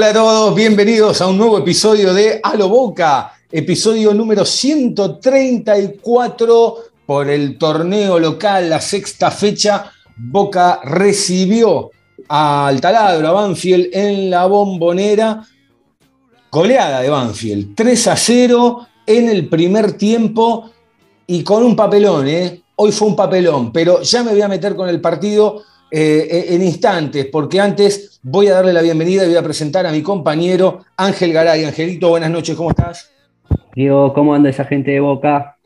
Hola a todos, bienvenidos a un nuevo episodio de A lo Boca, episodio número 134 por el torneo local, la sexta fecha. Boca recibió al taladro, a Banfield en la bombonera. Goleada de Banfield, 3 a 0 en el primer tiempo y con un papelón, ¿eh? Hoy fue un papelón, pero ya me voy a meter con el partido eh, en instantes, porque antes voy a darle la bienvenida y voy a presentar a mi compañero Ángel Garay. Angelito, buenas noches, ¿cómo estás? Digo, ¿cómo anda esa gente de Boca?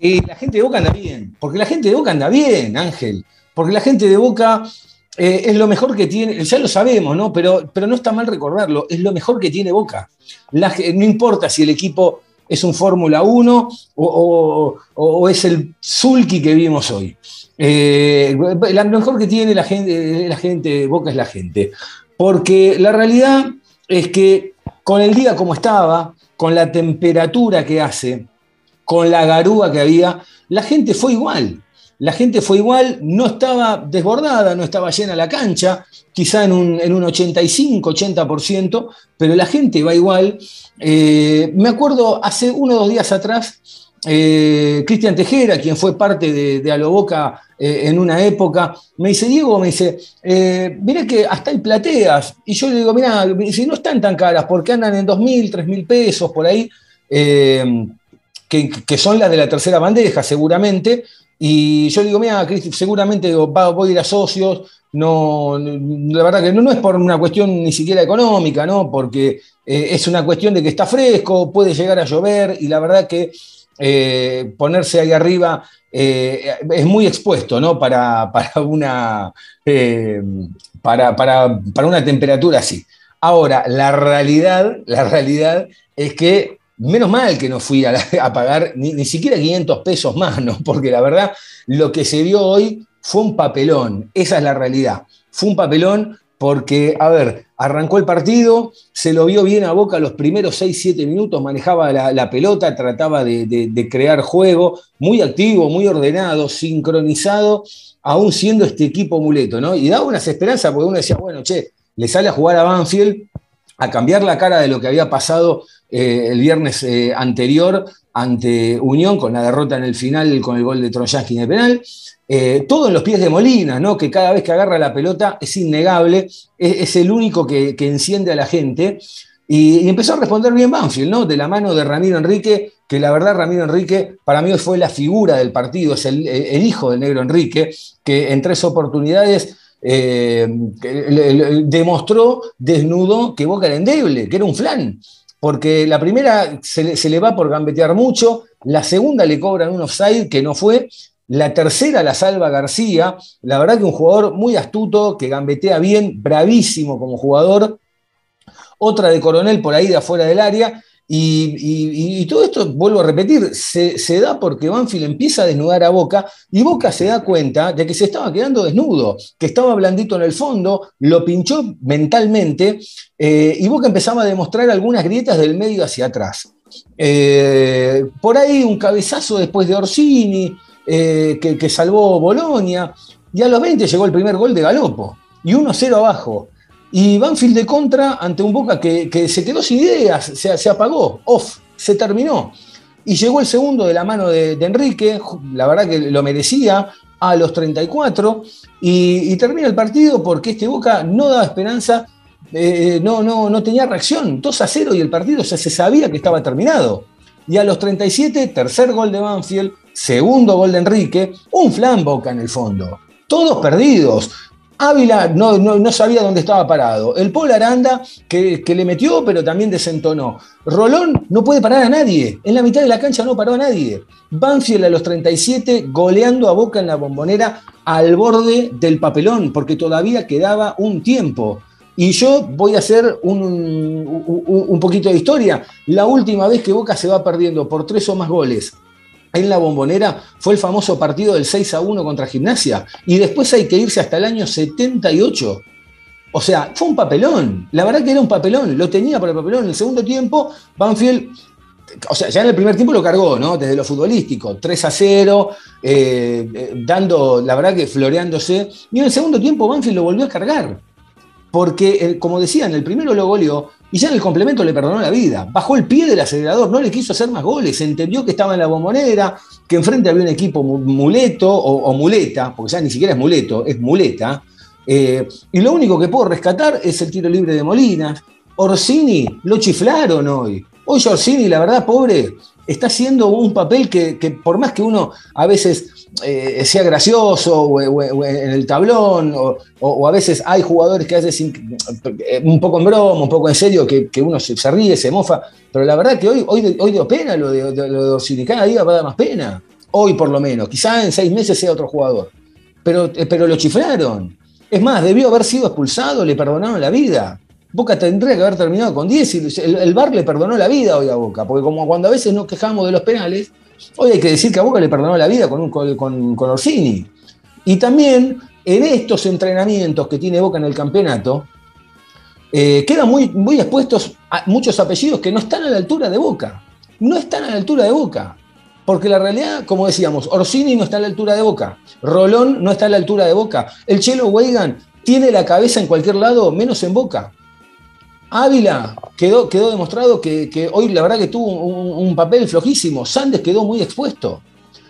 Y la gente de Boca anda bien, porque la gente de Boca anda bien, Ángel, porque la gente de Boca eh, es lo mejor que tiene, ya lo sabemos, ¿no? Pero, pero no está mal recordarlo, es lo mejor que tiene Boca. La no importa si el equipo es un Fórmula 1 o, o- o es el Zulki que vimos hoy. Eh, la- mejor que tiene la gente, la Boca es la gente. Porque la realidad es que con el día como estaba, con la temperatura que hace, con la garúa que había, la gente fue igual. La gente fue igual, no estaba desbordada, no estaba llena la cancha, quizá en un, en un 85, 80%, pero la gente va igual. Eh, me acuerdo hace uno o dos días atrás, eh, Cristian Tejera, quien fue parte de, de Aloboca eh, en una época, me dice, Diego, me dice, eh, que hasta hay plateas. Y yo le digo, mirá, si no están tan caras, porque andan en 2.000, 3.000 pesos por ahí, eh, que, son las de la tercera bandeja, seguramente. Y yo le digo, mira, seguramente va- voy a ir a socios. No, la verdad que no, no es por una cuestión ni siquiera económica, ¿no? Porque es una cuestión de que está fresco, puede llegar a llover, y la verdad que eh, ponerse ahí arriba eh, es muy expuesto, ¿no? Para, para una, eh, para, para- para una temperatura así. Ahora, la realidad, la realidad es que menos mal que no fui a, a pagar ni, ni siquiera 500 pesos más, ¿no? Porque la verdad, lo que se vio hoy fue un papelón, esa es la realidad. Fue un papelón porque, a ver, arrancó el partido, se lo vio bien a Boca los primeros 6-7 minutos, manejaba la, pelota, trataba de, de- de crear juego, muy activo, muy ordenado, sincronizado, aún siendo este equipo muleto, ¿no? Y daba unas esperanzas porque uno decía, bueno, che, le sale a jugar a Banfield, a cambiar la cara de lo que había pasado eh, el viernes eh, anterior ante Unión con la derrota en el final con el gol de Trojansky de penal. Eh, todo en los pies de Molina, ¿no? que cada vez que agarra la pelota es innegable, es, el único que, que enciende a la gente. Y, empezó a responder bien Banfield, ¿no? De la mano de Ramiro Enrique, que la verdad Ramiro Enrique para mí fue la figura del partido, es el, hijo del negro Enrique, que en tres oportunidades eh, demostró, desnudó que Boca era endeble, que era un flan. Porque la primera se le, va por gambetear mucho, la segunda le cobran un offside que no fue, la tercera la salva García, la verdad que un jugador muy astuto, que gambetea bien, bravísimo como jugador, otra de Coronel por ahí de afuera del área, y, todo esto, vuelvo a repetir, se, se da porque Banfield empieza a desnudar a Boca y Boca se da cuenta de que se estaba quedando desnudo, que estaba blandito en el fondo, lo pinchó mentalmente eh, y Boca empezaba a demostrar algunas grietas del medio hacia atrás. Eh, por ahí un cabezazo después de Orsini, eh, que, que salvó Bolonia, y a los 20 llegó el primer gol de Galopo, y 1-0 abajo. Y Banfield de contra ante un Boca que, se quedó sin ideas, se, apagó, off, se terminó. Y llegó el segundo de la mano de, Enrique, la verdad que lo merecía, a los 34, y, y termina el partido porque este Boca no daba esperanza, eh, no, no, no tenía reacción, 2 a 0 y el partido se sabía que estaba terminado. Y a los 37, tercer gol de Banfield, segundo gol de Enrique, un flan Boca en el fondo. Todos perdidos. Ávila no, no, sabía dónde estaba parado. El Paul Aranda, que, que le metió, pero también desentonó. Rolón no puede parar a nadie. En la mitad de la cancha no paró a nadie. Banfield a los 37 goleando a Boca en la bombonera al borde del papelón, porque todavía quedaba un tiempo. Y yo voy a hacer un- un poquito de historia. La última vez que Boca se va perdiendo por tres o más goles en la bombonera fue el famoso partido del 6 a 1 contra Gimnasia. Y después hay que irse hasta el año 78. O sea, fue un papelón. La verdad que era un papelón. Lo tenía por el papelón. En el segundo tiempo, Banfield, o sea, ya en el primer tiempo lo cargó, ¿no? Desde lo futbolístico. 3 a 0, eh, eh, dando, la verdad que floreándose. Y en el segundo tiempo, Banfield lo volvió a cargar. Porque, como decía, en el primero lo goleó y ya en el complemento le perdonó la vida. Bajó el pie del acelerador, no le quiso hacer más goles. Entendió que estaba en la bombonera, que enfrente había un equipo mu- muleto o, muleta, porque ya ni siquiera es muleto, es muleta. Eh, y lo único que puedo rescatar es el tiro libre de Molinas. Orsini lo chiflaron hoy. Hoy Orsini, la verdad, pobre, está haciendo un papel que por más que uno a veces eh, sea gracioso o, en el tablón, o, a veces hay jugadores que hacen eh, un poco en broma, un poco en serio, que, uno se, ríe, se mofa, pero la verdad que hoy, hoy, hoy dio pena lo de, de- lo de cada día va a dar más pena, hoy por lo menos, quizá en seis meses sea otro jugador, pero, eh, pero lo chiflaron. Es más, debió haber sido expulsado, le perdonaron la vida. Boca tendría que haber terminado con 10 y el, el VAR le perdonó la vida hoy a Boca, porque como cuando a veces nos quejamos de los penales, hoy hay que decir que a Boca le perdonó la vida con, con Orsini. Y también en estos entrenamientos que tiene Boca en el campeonato, eh, quedan muy, muy expuestos a muchos apellidos que no están a la altura de Boca. No están a la altura de Boca. Porque la realidad, como decíamos, Orsini no está a la altura de Boca, Rolón no está a la altura de Boca, el Chelo Weigan tiene la cabeza en cualquier lado, menos en Boca. Ávila quedó, demostrado que, que hoy la verdad que tuvo un, un papel flojísimo. Sandes quedó muy expuesto.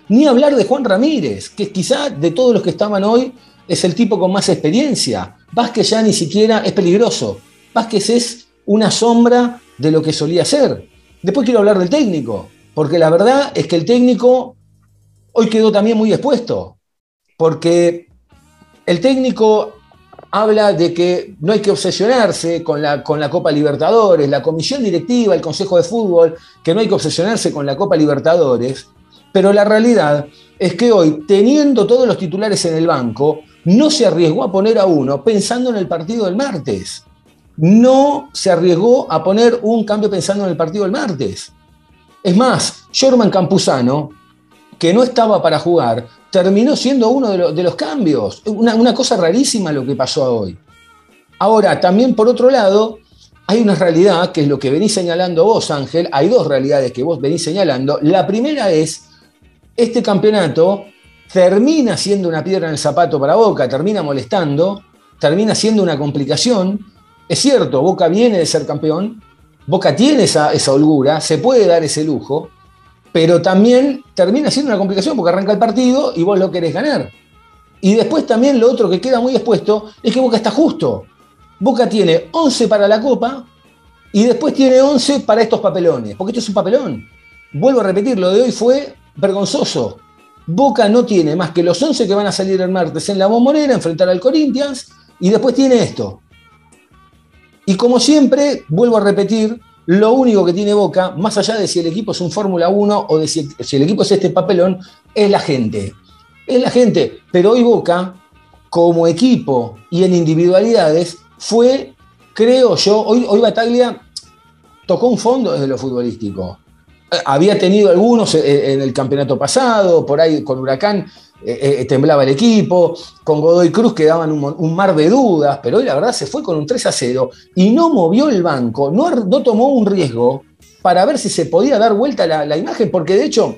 Ni hablar de Juan Ramírez, que quizá de todos los que estaban hoy es el tipo con más experiencia. Vázquez ya ni siquiera es peligroso. Vázquez es una sombra de lo que solía ser. Después quiero hablar del técnico, porque la verdad es que el técnico hoy quedó también muy expuesto, porque el técnico habla de que no hay que obsesionarse con la, con la Copa Libertadores, la comisión directiva, el Consejo de Fútbol, que no hay que obsesionarse con la Copa Libertadores, pero la realidad es que hoy, teniendo todos los titulares en el banco, no se arriesgó a poner a uno pensando en el partido del martes. No se arriesgó a poner un cambio pensando en el partido del martes. Es más, Jorman Campuzano, que no estaba para jugar, terminó siendo uno de, lo- de los cambios. Una, una cosa rarísima lo que pasó hoy. Ahora, también por otro lado, hay una realidad que es lo que venís señalando vos, Ángel. Hay dos realidades que vos venís señalando. La primera es, este campeonato termina siendo una piedra en el zapato para Boca, termina molestando, termina siendo una complicación. Es cierto, Boca viene de ser campeón, Boca tiene esa, esa holgura, se puede dar ese lujo, pero también termina siendo una complicación porque arranca el partido y vos lo querés ganar. Y después también lo otro que queda muy expuesto es que Boca está justo. Boca tiene 11 para la Copa y después tiene 11 para estos papelones, porque esto es un papelón. Vuelvo a repetir, lo de hoy fue vergonzoso. Boca no tiene más que los 11 que van a salir el martes en la bombonera, enfrentar al Corinthians, y después tiene esto. Y como siempre, vuelvo a repetir, lo único que tiene Boca, más allá de si el equipo es un Fórmula 1 o de si, el equipo es este papelón, es la gente. Es la gente. Pero hoy Boca, como equipo y en individualidades, fue, creo yo, hoy, hoy Bataglia tocó un fondo desde lo futbolístico. Eh, Había tenido algunos eh, en el campeonato pasado, por ahí con Huracán eh, eh, temblaba el equipo, con Godoy Cruz quedaban un, un mar de dudas, pero hoy la verdad se fue con un 3 a 0 y no movió el banco, no, no tomó un riesgo para ver si se podía dar vuelta la, la imagen, porque de hecho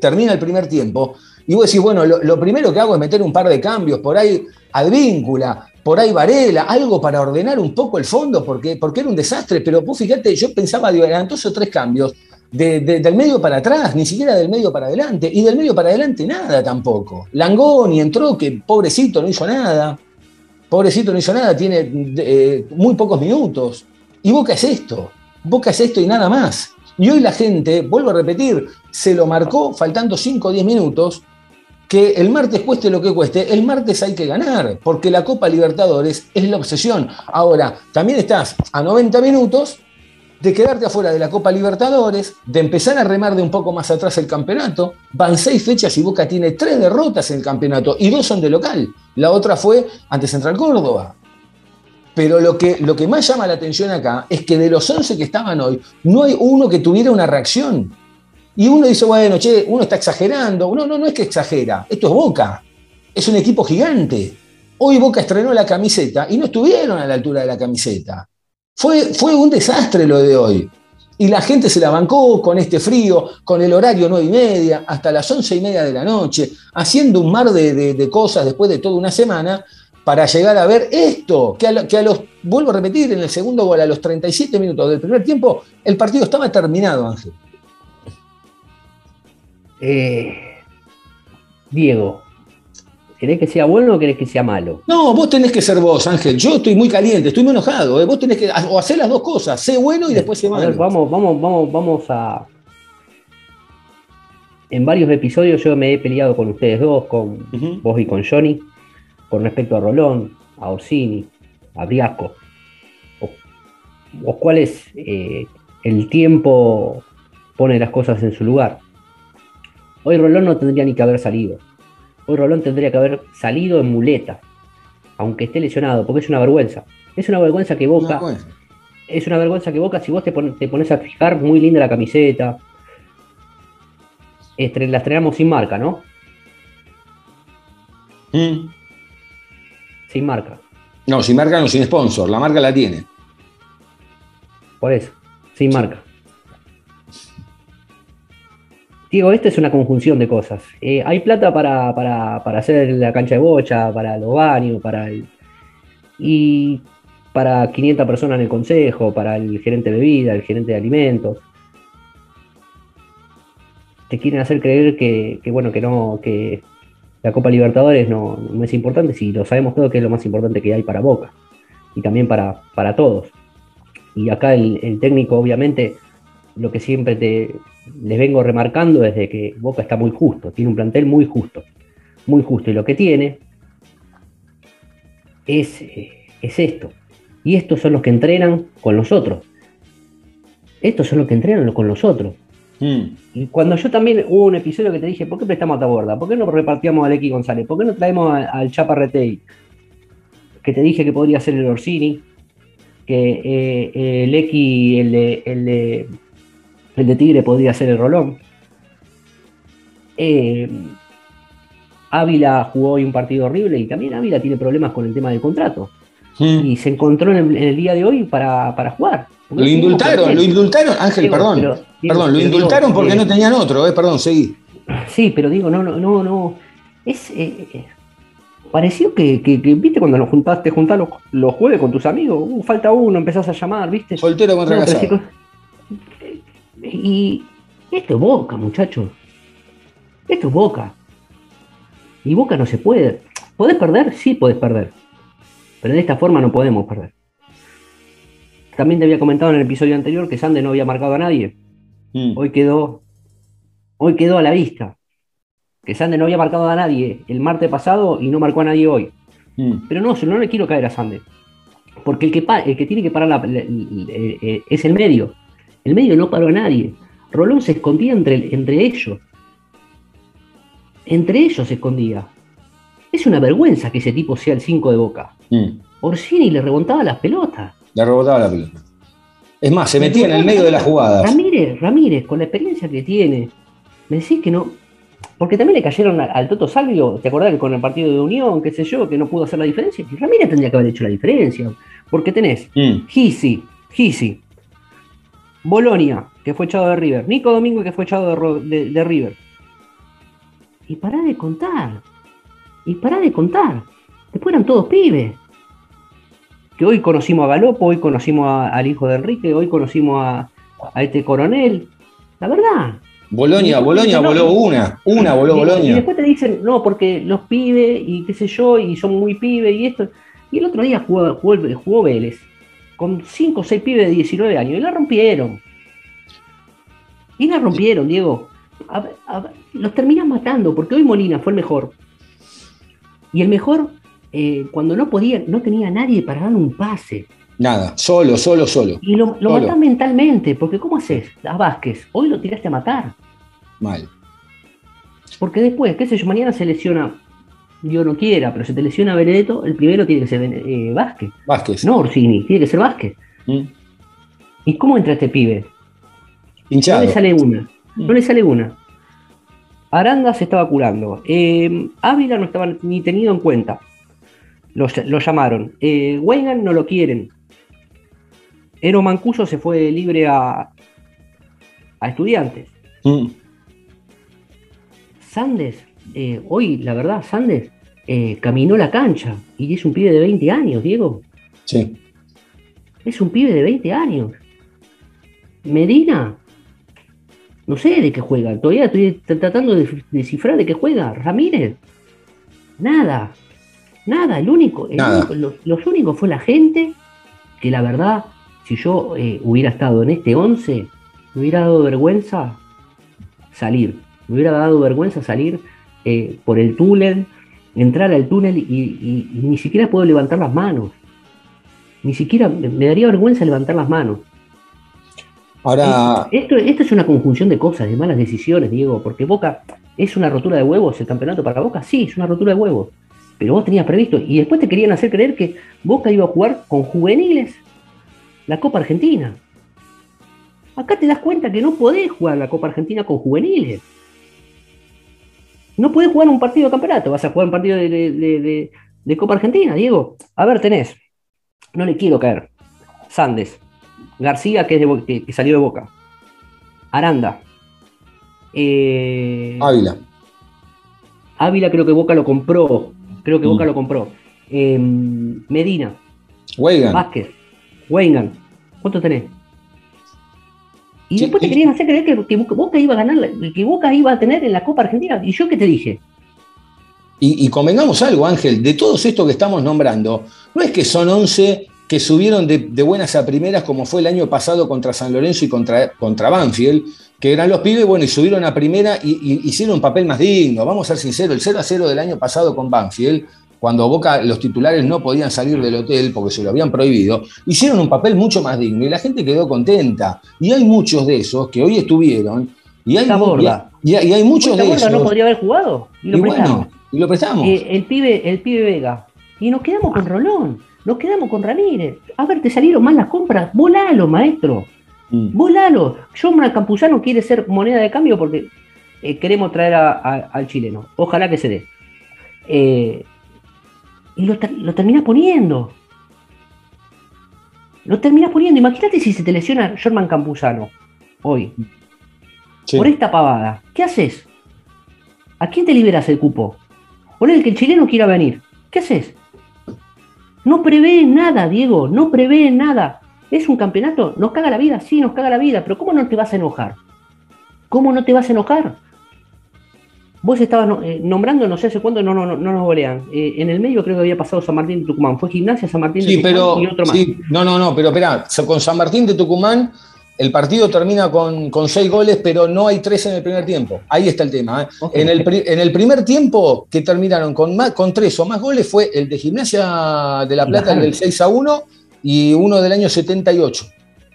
termina el primer tiempo y vos decís, bueno, lo, primero que hago es meter un par de cambios, por ahí Advíncula, por ahí Varela, algo para ordenar un poco el fondo, porque, porque era un desastre, pero vos fíjate, yo pensaba, digo, eran dos o tres cambios, de- de- del medio para atrás, ni siquiera del medio para adelante, y del medio para adelante nada tampoco. Langoni entró, que pobrecito no hizo nada, pobrecito no hizo nada, tiene eh, muy pocos minutos. Y Boca es esto, Boca es esto y nada más. Y hoy la gente, vuelvo a repetir, se lo marcó faltando 5 o 10 minutos, que el martes cueste lo que cueste, el martes hay que ganar, porque la Copa Libertadores es la obsesión. Ahora, también estás a 90 minutos de quedarte afuera de la Copa Libertadores, de empezar a remar de un poco más atrás el campeonato. Van seis fechas y Boca tiene tres derrotas en el campeonato y dos son de local. La otra fue ante Central Córdoba. Pero lo que, lo que más llama la atención acá es que de los 11 que estaban hoy, no hay uno que tuviera una reacción. Y uno dice, bueno, che, uno está exagerando. No, no, no es que exagera. Esto es Boca. Es un equipo gigante. Hoy Boca estrenó la camiseta y no estuvieron a la altura de la camiseta. Fue, fue un desastre lo de hoy. Y la gente se la bancó con este frío, con el horario nueve y media, hasta las once y media de la noche, haciendo un mar de, de- cosas después de toda una semana para llegar a ver esto, que a, lo- los, vuelvo a repetir, en el segundo gol, a los 37 minutos del primer tiempo, el partido estaba terminado, Ángel. Eh, Diego, ¿querés que sea bueno o querés que sea malo? No, vos tenés que ser vos, Ángel. Yo estoy muy caliente, estoy muy enojado. ¿eh? Vos tenés que o hacer las dos cosas, sé bueno y después sé A ver, malo. vamos, vamos, vamos, vamos a. En varios episodios yo me he peleado con ustedes dos, con vos y con Johnny, con respecto a Rolón, a Orsini, a Briasco, o- los cuales eh, el tiempo pone las cosas en su lugar. Hoy Rolón no tendría ni que haber salido. Hoy Rolón tendría que haber salido en muleta, aunque esté lesionado, porque es una vergüenza. Es una vergüenza que Boca No, es una vergüenza que Boca, si vos te, pon- te pones a fijar, muy linda la camiseta. Estre- la estrenamos sin marca, ¿no? Mm. Sin marca. No, sin marca no, sin sponsor. La marca la tiene. Por eso, sin marca. Digo, esta es una conjunción de cosas. Eh, hay plata para, para- para hacer la cancha de bocha, para los baños, para el. Y para 500 personas en el consejo, para el gerente de bebida, el gerente de alimentos. Te quieren hacer creer que, que, bueno, que no, que la Copa Libertadores no, no es importante, si lo sabemos todo que es lo más importante que hay para Boca. Y también para, para todos. Y acá el, el técnico, obviamente, lo que siempre te, les vengo remarcando es de que Boca está muy justo, tiene un plantel muy justo, muy justo. Y lo que tiene es, eh, es esto. Y estos son los que entrenan con nosotros. Estos son los que entrenan con nosotros. Mm. Y cuando yo también hubo un episodio que te dije, ¿por qué prestamos a Taborda? ¿Por qué no repartíamos a X González? ¿Por qué no traemos al Chapa Retey? Que te dije que podría ser el Orsini, que eh, el X, el el, de, el de Tigre podría ser el Rolón. Eh, Ávila jugó hoy un partido horrible y también Ávila tiene problemas con el tema del contrato. Y se encontró en el, en el día de hoy para, para jugar. Lo indultaron, lo indultaron, Ángel, perdón. pero- perdón, lo digo, indultaron porque eh, no tenían otro, eh, perdón, seguí. Sí, pero digo, no, no, no, no. Es. eh, eh, pareció que, que- que, viste, cuando nos juntaste, juntás los, los jueves con tus amigos, uh, falta uno, empezás a llamar, viste. Soltero contra No, casado. Y esto es Boca, muchachos. Esto es Boca. Y Boca no se puede. ¿Podés perder? Sí, podés perder. Pero de esta forma no podemos perder. También te había comentado en el episodio anterior que Sande no había marcado a nadie Mm. hoy quedó, hoy quedó a la vista. Que Sande no había marcado a nadie el martes pasado y no marcó a nadie hoy. Mm. Pero no, no le quiero caer a Sande. Porque el que, el que tiene que parar la- la- la- eh, eh, es el medio. El medio no paró a nadie. Rolón se escondía entre, entre ellos. Entre ellos se escondía. Es una vergüenza que ese tipo sea el 5 de boca. Mm. Orsini le rebotaba las pelotas. Le rebotaba la pelota. Es más, se metía en el medio de las jugadas. Ramírez, Ramírez, con la experiencia que tiene, me decís que no. Porque también le cayeron al, al Toto Salvio, ¿te acordás que con el partido de Unión, qué sé yo, que no pudo hacer la diferencia? Y Ramírez tendría que haber hecho la diferencia. Porque tenés Mm. Gisi, Gisi, Bolonia, que fue echado de River, Nico Domingo, que fue echado de, de- de River. Y pará de contar. Y pará de contar. Después eran todos pibes. Que hoy conocimos a Galopo, hoy conocimos a- al hijo de Enrique, hoy conocimos a, a este coronel. La verdad. Bolonia, Bolonia dicen, no, voló una. Una voló y, y Bolonia. después te dicen, no, porque los pibes y qué sé yo, y son muy pibes y esto. Y el otro día jugó, jugó, jugó Vélez con 5 o 6 pibes de 19 años y la rompieron. Y la rompieron, Diego. a a los terminás matando, porque hoy Molina fue el mejor. Y el mejor, eh, cuando no podía, no tenía nadie para dar un pase. Nada, solo, solo, solo. Y lo, lo Solo. matás mentalmente, porque ¿cómo haces? A Vázquez, hoy lo tiraste a matar. Mal. Porque después, qué sé yo, mañana se lesiona, Dios no quiera, pero se te lesiona Benedetto, el primero tiene que ser eh, Vázquez. Vázquez. No Orsini, tiene que ser Vázquez. Mm. ¿Y cómo entra este pibe? No Hinchado. le sale una. Mm. No le sale una. Aranda se estaba curando. Eh, Ávila no estaba ni tenido en cuenta. Lo, lo llamaron. Eh, Weigand no lo quieren. Ero Mancuso se fue libre a, a estudiantes. Mm. Sandes, eh, hoy, la verdad, Sandes eh, caminó la cancha y es un pibe de 20 años, Diego. Sí. Es un pibe de 20 años. Medina, no sé de qué juega. Todavía estoy tratando de descifrar de qué juega. Ramírez, nada. Nada. El único, el Nada. único- los, los únicos fue la gente que la verdad, si yo eh, hubiera estado en este 11, me hubiera dado vergüenza salir. Me hubiera dado vergüenza salir eh, por el túnel, entrar al túnel y, y- y ni siquiera puedo levantar las manos. Ni siquiera me me daría vergüenza levantar las manos. Ahora, Esto, esto es una conjunción de cosas, de malas decisiones, Diego, porque Boca es una rotura de huevos el campeonato para Boca, sí, es una rotura de huevos. Pero vos tenías previsto, y después te querían hacer creer que Boca iba a jugar con juveniles la Copa Argentina. Acá te das cuenta que no podés jugar la Copa Argentina con juveniles. No podés jugar un partido de campeonato, vas a jugar un partido de, de- de- Copa Argentina, Diego. A ver, tenés. No le quiero caer. Sandes. García, que, es de que- que salió de Boca. Aranda. Eh, Ávila. Ávila creo que Boca lo compró. Creo que Mm. Boca lo compró. Eh, Medina. Weigan. Vázquez. Weingand. ¿Cuánto tenés? Y Sí, después te querían hacer creer que, que Boca iba a ganar, que Boca iba a tener en la Copa Argentina. ¿Y yo qué te dije? Y, y convengamos algo, Ángel, de todos estos que estamos nombrando, no es que son 11 que subieron de, de buenas a primeras como fue el año pasado contra San Lorenzo y contra, contra Banfield, que eran los pibes, bueno, y subieron a primera y, y hicieron un papel más digno. Vamos a ser sinceros, el 0 a 0 del año pasado con Banfield, cuando Boca, los titulares no podían salir del hotel porque se lo habían prohibido, hicieron un papel mucho más digno y la gente quedó contenta. Y hay muchos de esos que hoy estuvieron, y hay, Borda. y hay- y hay muchos ¿Esta de esos. no podría haber jugado? Y lo y prestamos. bueno, y lo prestamos. Eh, el, pibe, el pibe Vega. Y nos quedamos con Rolón. Nos quedamos con Ramírez. A ver, te salieron mal las compras. Volalo, maestro. Mm. Volalo. John Campuzano quiere ser moneda de cambio porque eh, queremos traer a- a- al chileno. Ojalá que se dé. Eh, y lo, lo terminás poniendo. Lo terminás poniendo. Imagínate si se te lesiona Jorman Campuzano hoy. Sí. Por esta pavada. ¿Qué haces? ¿A quién te liberas el cupo? Ponele que el chileno quiera venir. ¿Qué haces? No prevé nada, Diego. No prevé nada. Es un campeonato. Nos caga la vida. Sí, nos caga la vida. Pero ¿cómo no te vas a enojar? ¿Cómo no te vas a enojar? Vos estabas eh, nombrando, no sé hace cuándo, no, no, no, no nos golean. Eh, en el medio creo que había pasado San Martín de Tucumán. Fue Gimnasia, San Martín de Sí, Tucumán pero. y otro más. sí, no, no, no, pero espera, con San Martín de Tucumán el partido termina con, con seis goles, pero no hay tres en el primer tiempo. Ahí está el tema. ¿eh? En, el, en el primer tiempo que terminaron con, más, con tres o más goles fue el de Gimnasia de La Plata, el del 6 a 1, y uno del año 78.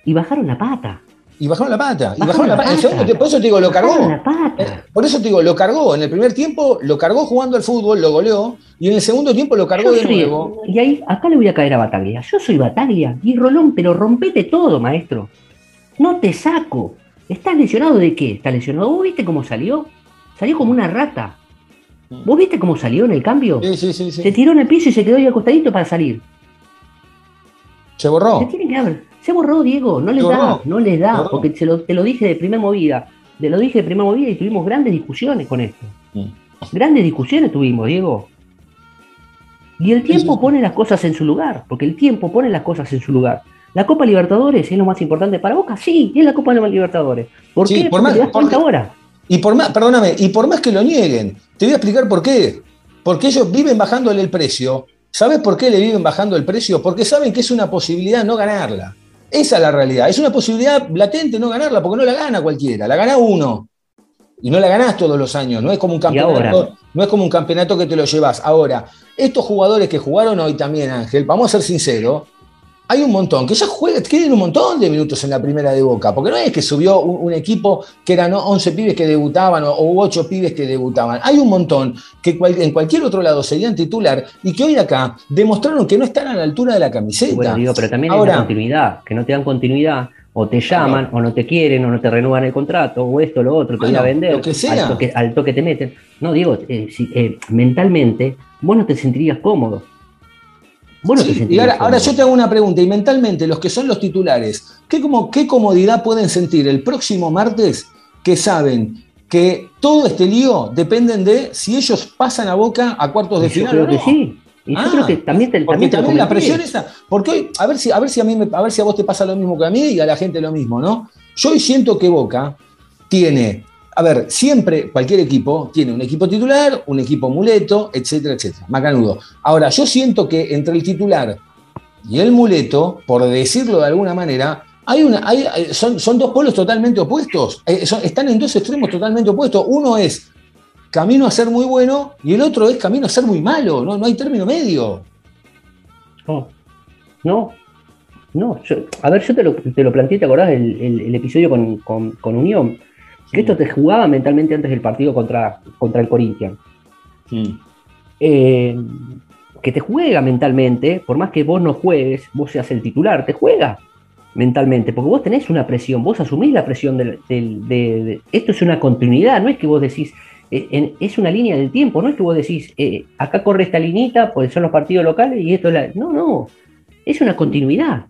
Y bajaron la pata. Y bajaron la pata. Y Bajaron la pata. Segundo por eso te digo, lo cargó. Eh, Por eso te digo, lo cargó. En el primer tiempo lo cargó jugando al fútbol, lo goleó, y en el segundo tiempo lo cargó Yo de soy- nuevo. Y ahí, acá le voy a caer a Bataglia. Yo soy Bataglia y Rolón, pero rompete todo, maestro. No te saco. ¿Estás lesionado de qué? ¿Estás lesionado? ¿Vos viste cómo salió? Salió como una rata. ¿Vos viste cómo salió en el cambio? Sí, sí, sí, sí. Se tiró en el piso y se quedó ahí acostadito para salir. Se borró. Se tiene que dar. Se borró, Diego. No les Se da. No les da. Porque se lo- te lo dije de primera movida. Te lo dije de primera movida y tuvimos grandes discusiones con esto. Grandes discusiones tuvimos, Diego. Y el tiempo sí. pone las cosas en su lugar, porque el tiempo pone las cosas en su lugar. ¿La Copa Libertadores es lo más importante para Boca? Sí, es la Copa Libertadores. ¿Por qué? por Porque más- te das cuenta porque- ahora. Y por más, perdóname, y por más que lo nieguen, te voy a explicar por qué. Porque ellos viven bajándole el precio. ¿Sabes por qué le viven bajando el precio? Porque saben que es una posibilidad no ganarla. Esa es la realidad. Es una posibilidad latente no ganarla, porque no la gana cualquiera, la gana uno. Y no la ganás todos los años, no es como un campeonato, no es como un campeonato que te lo llevas. Ahora, estos jugadores que jugaron hoy también, Ángel, vamos a ser sinceros, hay un montón, que ya juegan, tienen un montón de minutos en la primera de Boca, porque no es que subió un, equipo que eran 11 pibes que debutaban o, 8 pibes que debutaban. Hay un montón que en cualquier otro lado serían titular y que hoy acá demostraron que no están a la altura de la camiseta. Bueno, digo, pero también hay una continuidad, que no te dan continuidad, o te llaman, o no te quieren, o no te renuevan el contrato, o esto, lo otro, te voy a vender, lo que sea. Al, toque, te meten. No, digo, eh, eh, mentalmente, vos no te sentirías cómodo bueno, y ahora, yo te hago una pregunta, y mentalmente, los que son los titulares, ¿qué, como, ¿qué comodidad pueden sentir el próximo martes que saben que todo este lío dependen de si ellos pasan a boca a cuartos de final? Yo creo que sí. Y yo creo que ah, también, te, también, también la presión esa, porque hoy, a ver si, a ver si a mí a ver si a vos te pasa lo mismo que a mí y a la gente lo mismo, ¿no? Yo hoy siento que Boca tiene a ver, siempre cualquier equipo tiene un equipo titular, un equipo muleto, etcétera, etcétera. Macanudo. Ahora, yo siento que entre el titular y el muleto, por decirlo de alguna manera, hay una, son, son, dos polos totalmente opuestos. Eh, están en dos extremos totalmente opuestos. Uno es camino a ser muy bueno y el otro es camino a ser muy malo. No, no hay término medio. No, no, no. a ver, yo te lo, te lo planteé, ¿te acordás? El, el, episodio con, con Unión que esto te jugaba mentalmente antes del partido contra, contra el Corinthians. Eh, que te juega mentalmente, por más que vos no juegues, vos seas el titular, te juega mentalmente, porque vos tenés una presión, vos asumís la presión del, de, Esto es una continuidad, no es que vos decís, eh, es una línea del tiempo, no es que vos decís, eh, acá corre esta linita, pues son los partidos locales y esto es la... No, no, es una continuidad.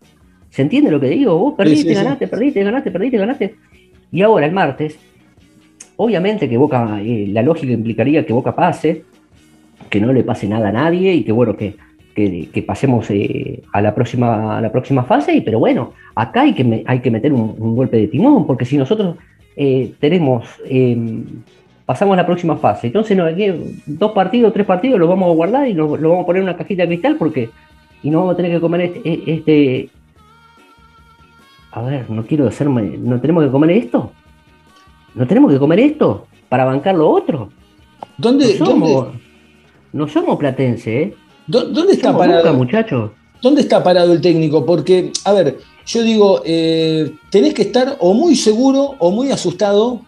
¿Se entiende lo que digo? Vos perdiste, ganaste, perdiste, ganaste, perdiste, ganaste. Y ahora, el martes, obviamente que Boca, eh, la lógica implicaría que Boca pase, que no le pase nada a nadie y que bueno, que, que, pasemos eh, a, la próxima, a la próxima fase, pero bueno, acá hay que, hay que meter un, golpe de timón, porque si nosotros eh, tenemos, em, pasamos a la próxima fase, entonces no, dos partidos, tres partidos, los vamos a guardar y lo, vamos a poner en una cajita de cristal porque y no vamos a tener que comer este, este a ver, no quiero hacerme, no tenemos que comer esto. ¿No tenemos que comer esto para bancar lo otro? ¿Dónde, no somos, No somos platense, ¿eh? ¿Dónde, está parado? muchachos. ¿Dónde está parado el técnico? Porque, a ver, yo digo, eh, tenés que estar o muy seguro o muy asustado,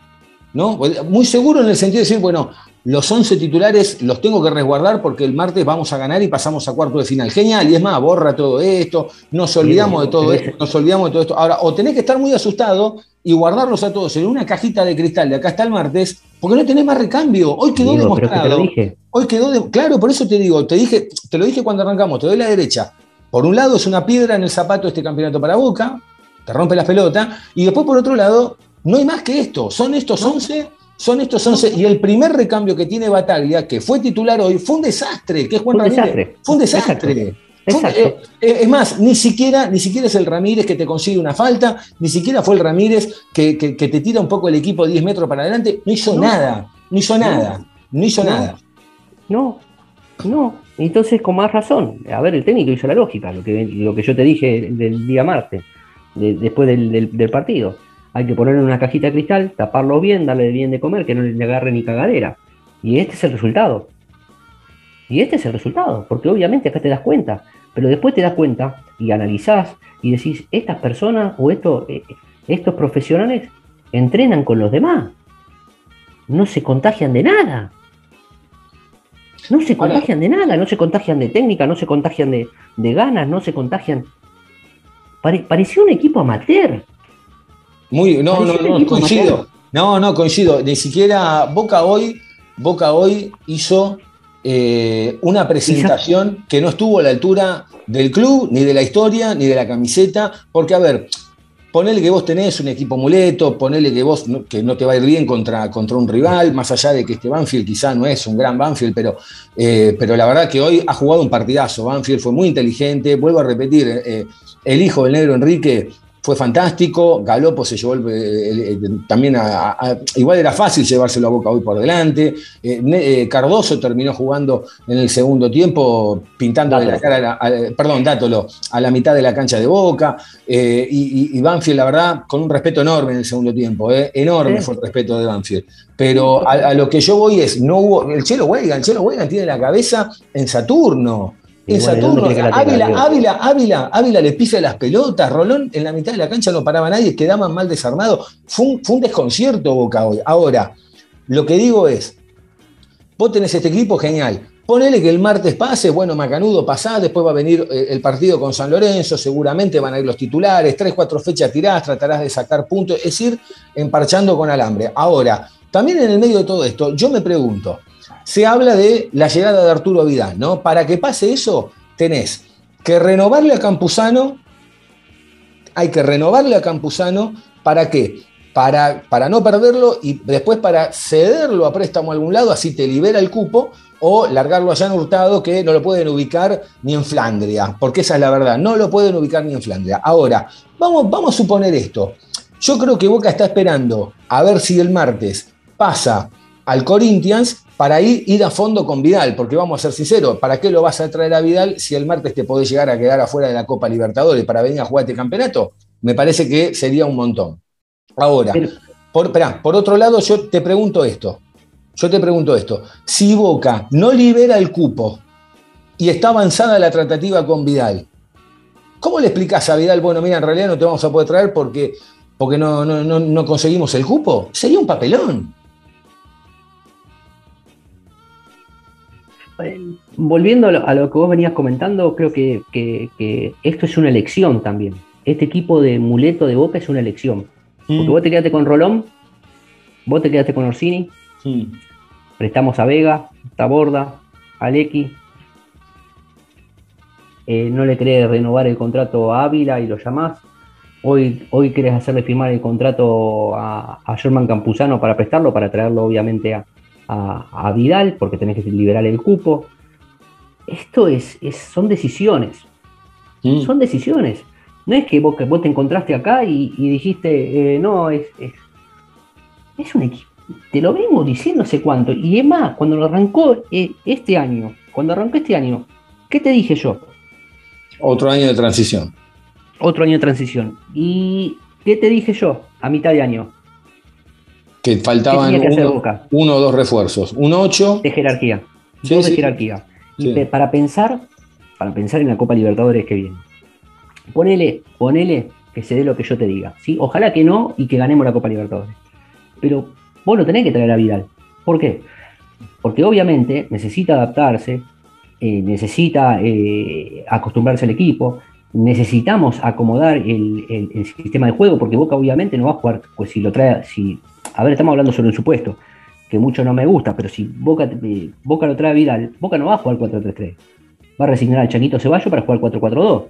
¿no? Muy seguro en el sentido de decir, bueno, los 11 titulares los tengo que resguardar porque el martes vamos a ganar y pasamos a cuarto de final. Genial, y es más, borra todo esto, nos olvidamos de todo esto, nos olvidamos de todo esto. Ahora, o tenés que estar muy asustado y guardarlos a todos en una cajita de cristal de acá hasta el martes, porque no tenés más recambio. Hoy quedó demostrado. Hoy quedó claro, por eso te digo, te dije, te lo dije cuando arrancamos, te doy la derecha. Por un lado es una piedra en el zapato este campeonato para Boca, te rompe la pelota, y después por otro lado, no hay más que esto, son estos 11, son estos 11, y el primer recambio que tiene Bataglia, que fue titular hoy, fue un desastre, que es Juan Ramírez, fue un desastre. Eh, eh, es más, ni siquiera, ni siquiera es el Ramírez que te consigue una falta, ni siquiera fue el Ramírez que, te tira un poco el equipo 10 metros para adelante, no hizo nada, no hizo nada, no hizo nada. No, no. Entonces, con más razón, a ver, el técnico hizo la lógica, lo que, lo que yo te dije del día martes, después del, partido. Hay que ponerle una cajita de cristal, taparlo bien, darle bien de comer, que no le agarre ni cagadera. Y este es el resultado. Y este es el resultado, porque obviamente acá te das cuenta, pero después te das cuenta y analizás y decís, estas personas o eh, estos profesionales entrenan con los demás, no se contagian de nada. No se contagian de nada, no se contagian de técnica, no se contagian de, ganas, no se contagian. pareció un equipo amateur. Muy, no, no, no, coincido. No, no, coincido. Ni siquiera Boca hoy, Boca hoy hizo eh, una presentación que no estuvo a la altura del club, ni de la historia, ni de la camiseta, porque a ver, ponele que vos tenés un equipo muleto, ponele que vos no, que no te va a ir bien contra, contra un rival, más allá de que este Banfield quizá no es un gran Banfield, pero, eh, pero la verdad que hoy ha jugado un partidazo, Banfield fue muy inteligente, vuelvo a repetir, eh, el hijo del negro Enrique fue fantástico. Galopo se llevó el- el- el- también a, a- igual era fácil llevárselo a Boca hoy por delante. Eh, eh, Cardoso terminó jugando en el segundo tiempo, pintando de la cara, a perdón, Dátolo, a la mitad de la cancha de Boca. Eh, y, Banfield, la verdad, con un respeto enorme en el segundo tiempo. eh, Enorme fue el respeto de Banfield. Pero a, lo que yo voy es, no hubo, el Chelo Huelga, el Chelo Huelga tiene la cabeza en Saturno. En bueno, ¿y dónde Saturno, Ávila? Ávila, Ávila, Ávila le pisa las pelotas, Rolón en la mitad de la cancha no paraba nadie, quedaban mal desarmados. Fue un, fue un desconcierto Boca hoy. Ahora, lo que digo es, vos tenés este equipo genial. Ponele que el martes pase, bueno, Macanudo pasá, después va a venir eh, el partido con San Lorenzo, seguramente van a ir los titulares, tres, cuatro fechas tirás, tratarás de sacar puntos, es decir, emparchando con alambre. Ahora, también en el medio de todo esto, yo me pregunto, se habla de la llegada de Arturo Vidal, ¿no? Para que pase eso, tenés que renovarle a Campuzano, hay que renovarle a Campuzano, ¿para qué? Para, para no perderlo y después para cederlo a préstamo a algún lado, así te libera el cupo, o largarlo allá en Hurtado, que no lo pueden ubicar ni en Flandria, porque esa es la verdad, no lo pueden ubicar ni en Flandria. Ahora, vamos, vamos a suponer esto. Yo creo que Boca está esperando a ver si el martes pasa al Corinthians para ir, ir a fondo con Vidal, porque vamos a ser sinceros, ¿para qué lo vas a traer a Vidal si el martes te podés llegar a quedar afuera de la Copa Libertadores para venir a jugar este campeonato? Me parece que sería un montón. Ahora, por, por otro lado, yo te pregunto esto. Yo te pregunto esto. Si Boca no libera el cupo y está avanzada la tratativa con Vidal, ¿cómo le explicas a Vidal, bueno, mira, en realidad no te vamos a poder traer porque, porque no, no, no, no conseguimos el cupo? Sería un papelón. Volviendo a lo, a lo que vos venías comentando, creo que, que- que esto es una elección también. Este equipo de muleto de Boca es una elección. Porque vos te quedaste con Rolón, vos te quedaste con Orsini, Mm. prestamos a Vega, Taborda, Aleki. Eh, no le querés renovar el contrato a Ávila y lo llamás. Hoy, hoy querés hacerle firmar el contrato a, a Germán Campuzano para prestarlo, para traerlo obviamente a, a- a Vidal, porque tenés que liberar el cupo. Esto es, es- son decisiones, son decisiones. No es que vos, que vos te encontraste acá y, y dijiste, eh, no, es, es, es un equipo. Te lo vengo diciendo hace cuánto. Y es más, cuando lo arrancó eh, este año, cuando arrancó este año, ¿qué te dije yo? Otro año de transición. Otro año de transición. ¿Y qué te dije yo a mitad de año? Que ¿Qué faltaban que uno, uno o dos refuerzos. Un 8. De jerarquía. Sí, Dos de jerarquía. Y Sí. para pensar, para pensar en la Copa Libertadores que viene. Ponele, ponele que se dé lo que yo te diga. ¿sí? Ojalá que no y que ganemos la Copa Libertadores. Pero vos lo tenés que traer a Vidal. ¿Por qué? Porque obviamente necesita adaptarse, eh, necesita eh, acostumbrarse al equipo, necesitamos acomodar el, el- sistema de juego, porque Boca obviamente no va a jugar, pues si lo trae, si, a ver, estamos hablando sobre un supuesto, que mucho no me gusta, pero si Boca, eh, Boca lo trae Vidal, Boca no va a jugar 4-3-3, va a resignar al Changuito Ceballos para jugar 4-4-2.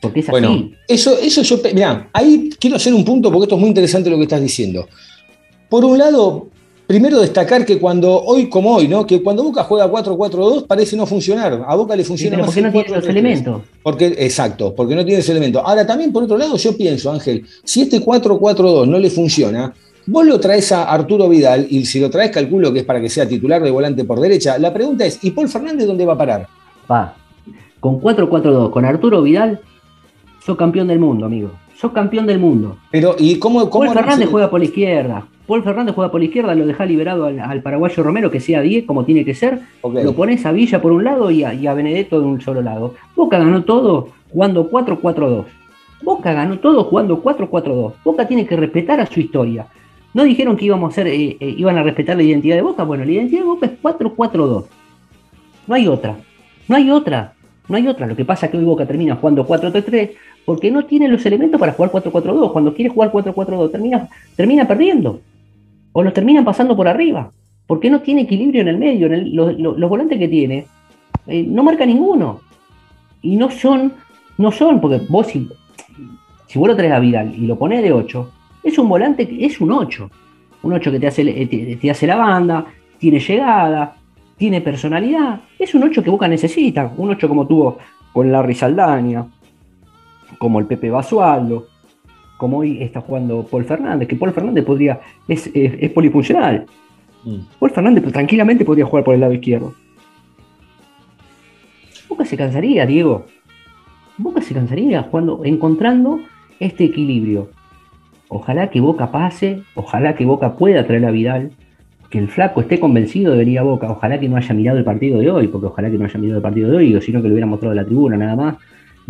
Porque es así. Bueno, eso, eso yo. Mirá, ahí quiero hacer un punto porque esto es muy interesante lo que estás diciendo. Por un lado, primero destacar que cuando hoy como hoy, ¿no? Que cuando Boca juega 4-4-2 parece no funcionar. A Boca le Sí, funciona pero más porque no tiene los 4-3-3. elementos. Porque, exacto, porque no tiene ese elemento. Ahora, también por otro lado, yo pienso, Ángel, si este 4-4-2 no le funciona, vos lo traes a Arturo Vidal, y si lo traes, calculo que es para que sea titular de volante por derecha. La pregunta es, ¿y Paul Fernández dónde va a parar? Va. Con 4-4-2, con Arturo Vidal, sos campeón del mundo, amigo. Sos campeón del mundo. Pero, ¿y cómo, cómo Paul Fernández se- juega por la izquierda. Paul Fernández juega por la izquierda, lo deja liberado al, al paraguayo Romero, que sea 10 como tiene que ser. Lo pones a Villa por un lado y a, y a Benedetto de un solo lado. Boca ganó todo jugando 4-4-2. Boca ganó todo jugando 4-4-2. Boca tiene que respetar a su historia. No dijeron que íbamos a hacer, eh, eh, iban a respetar la identidad de Boca. Bueno, la identidad de Boca es 4-4-2. No hay otra. No hay otra. No hay otra. Lo que pasa es que hoy Boca termina jugando 4-3-3 porque no tiene los elementos para jugar 4-4-2. Cuando quiere jugar 4-4-2 termina, termina perdiendo. O los terminan pasando por arriba. Porque no tiene equilibrio en el medio. En el- los, volantes que tiene eh, no marca ninguno. Y no son, no son, porque vos si, si vos lo traes a Vidal y lo pones de 8, es un volante, es un 8. Un 8 que te hace, eh, te, hace la banda, tiene llegada, tiene personalidad. Es un 8 que Boca necesita. Un 8 como tuvo con Larry Saldaña, como el Pepe Basualdo, como hoy está jugando Paul Fernández, que Paul Fernández podría, es, es- es polifuncional. Mm. Paul Fernández tranquilamente podría jugar por el lado izquierdo. Boca se cansaría, Diego. Boca se cansaría jugando, encontrando este equilibrio. Ojalá que Boca pase, ojalá que Boca pueda traer a Vidal, que el flaco esté convencido de venir a Boca, ojalá que no haya mirado el partido de hoy, porque ojalá que no haya mirado el partido de hoy, o sino que lo hubiera mostrado la tribuna nada más,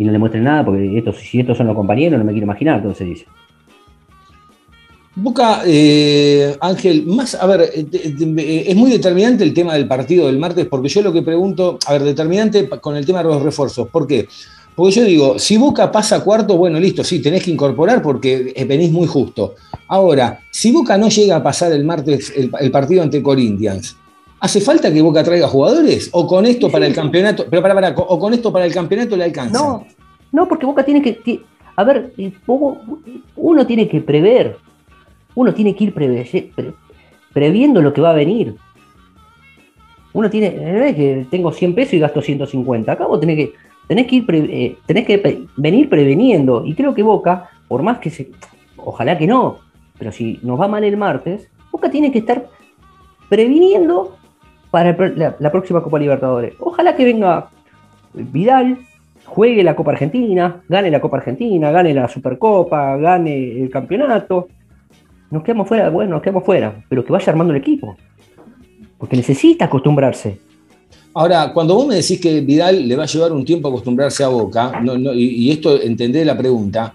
y no le muestren nada, porque estos, si estos son los compañeros, no me quiero imaginar, entonces dice. Boca, eh, Ángel, más, a ver, eh, de- es muy determinante el tema del partido del martes, porque yo lo que pregunto, a ver, determinante con el tema de los refuerzos, ¿por qué? Porque yo digo, si Boca pasa cuarto, bueno, listo, sí, tenés que incorporar porque eh, venís muy justo. Ahora, si Boca no llega a pasar el martes el, el partido ante Corinthians, ¿hace falta que Boca traiga jugadores? ¿O con esto para el campeonato, pero para, para, o con esto para el campeonato le alcanza? No, no, porque Boca tiene que. A ver, eh, uno tiene que prever. Uno tiene que ir preve- pre- previendo lo que va a venir. Uno tiene. No es que tengo 100 pesos y gasto 150. Acá vos tenés que. Tenés que ir pre- eh, tenés que pre- venir preveniendo. Y creo que Boca, por más que se. Ojalá que no. Pero si nos va mal el martes, Boca tiene que estar previniendo para el la, la próxima Copa Libertadores. Ojalá que venga Vidal, juegue la Copa Argentina, gane la Copa Argentina, gane la Supercopa, gane el campeonato. Nos quedamos fuera, bueno, nos quedamos fuera, pero que vaya armando el equipo. Porque necesita acostumbrarse. Ahora, cuando vos me decís que Vidal le va a llevar un tiempo acostumbrarse a Boca, y esto entendé la pregunta,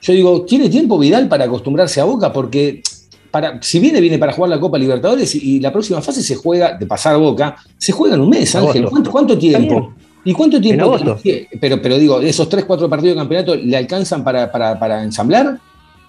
yo digo, ¿tiene tiempo Vidal para acostumbrarse a Boca? Porque para, si viene, viene para jugar la Copa Libertadores y, y la próxima fase se juega, de pasar Boca, se juega en un mes, Ángel. ¿Cuánto, tiempo? ¿Y cuánto tiempo? Pero, pero digo, ¿esos 3, 4 partidos de campeonato le alcanzan para, para- para ensamblar?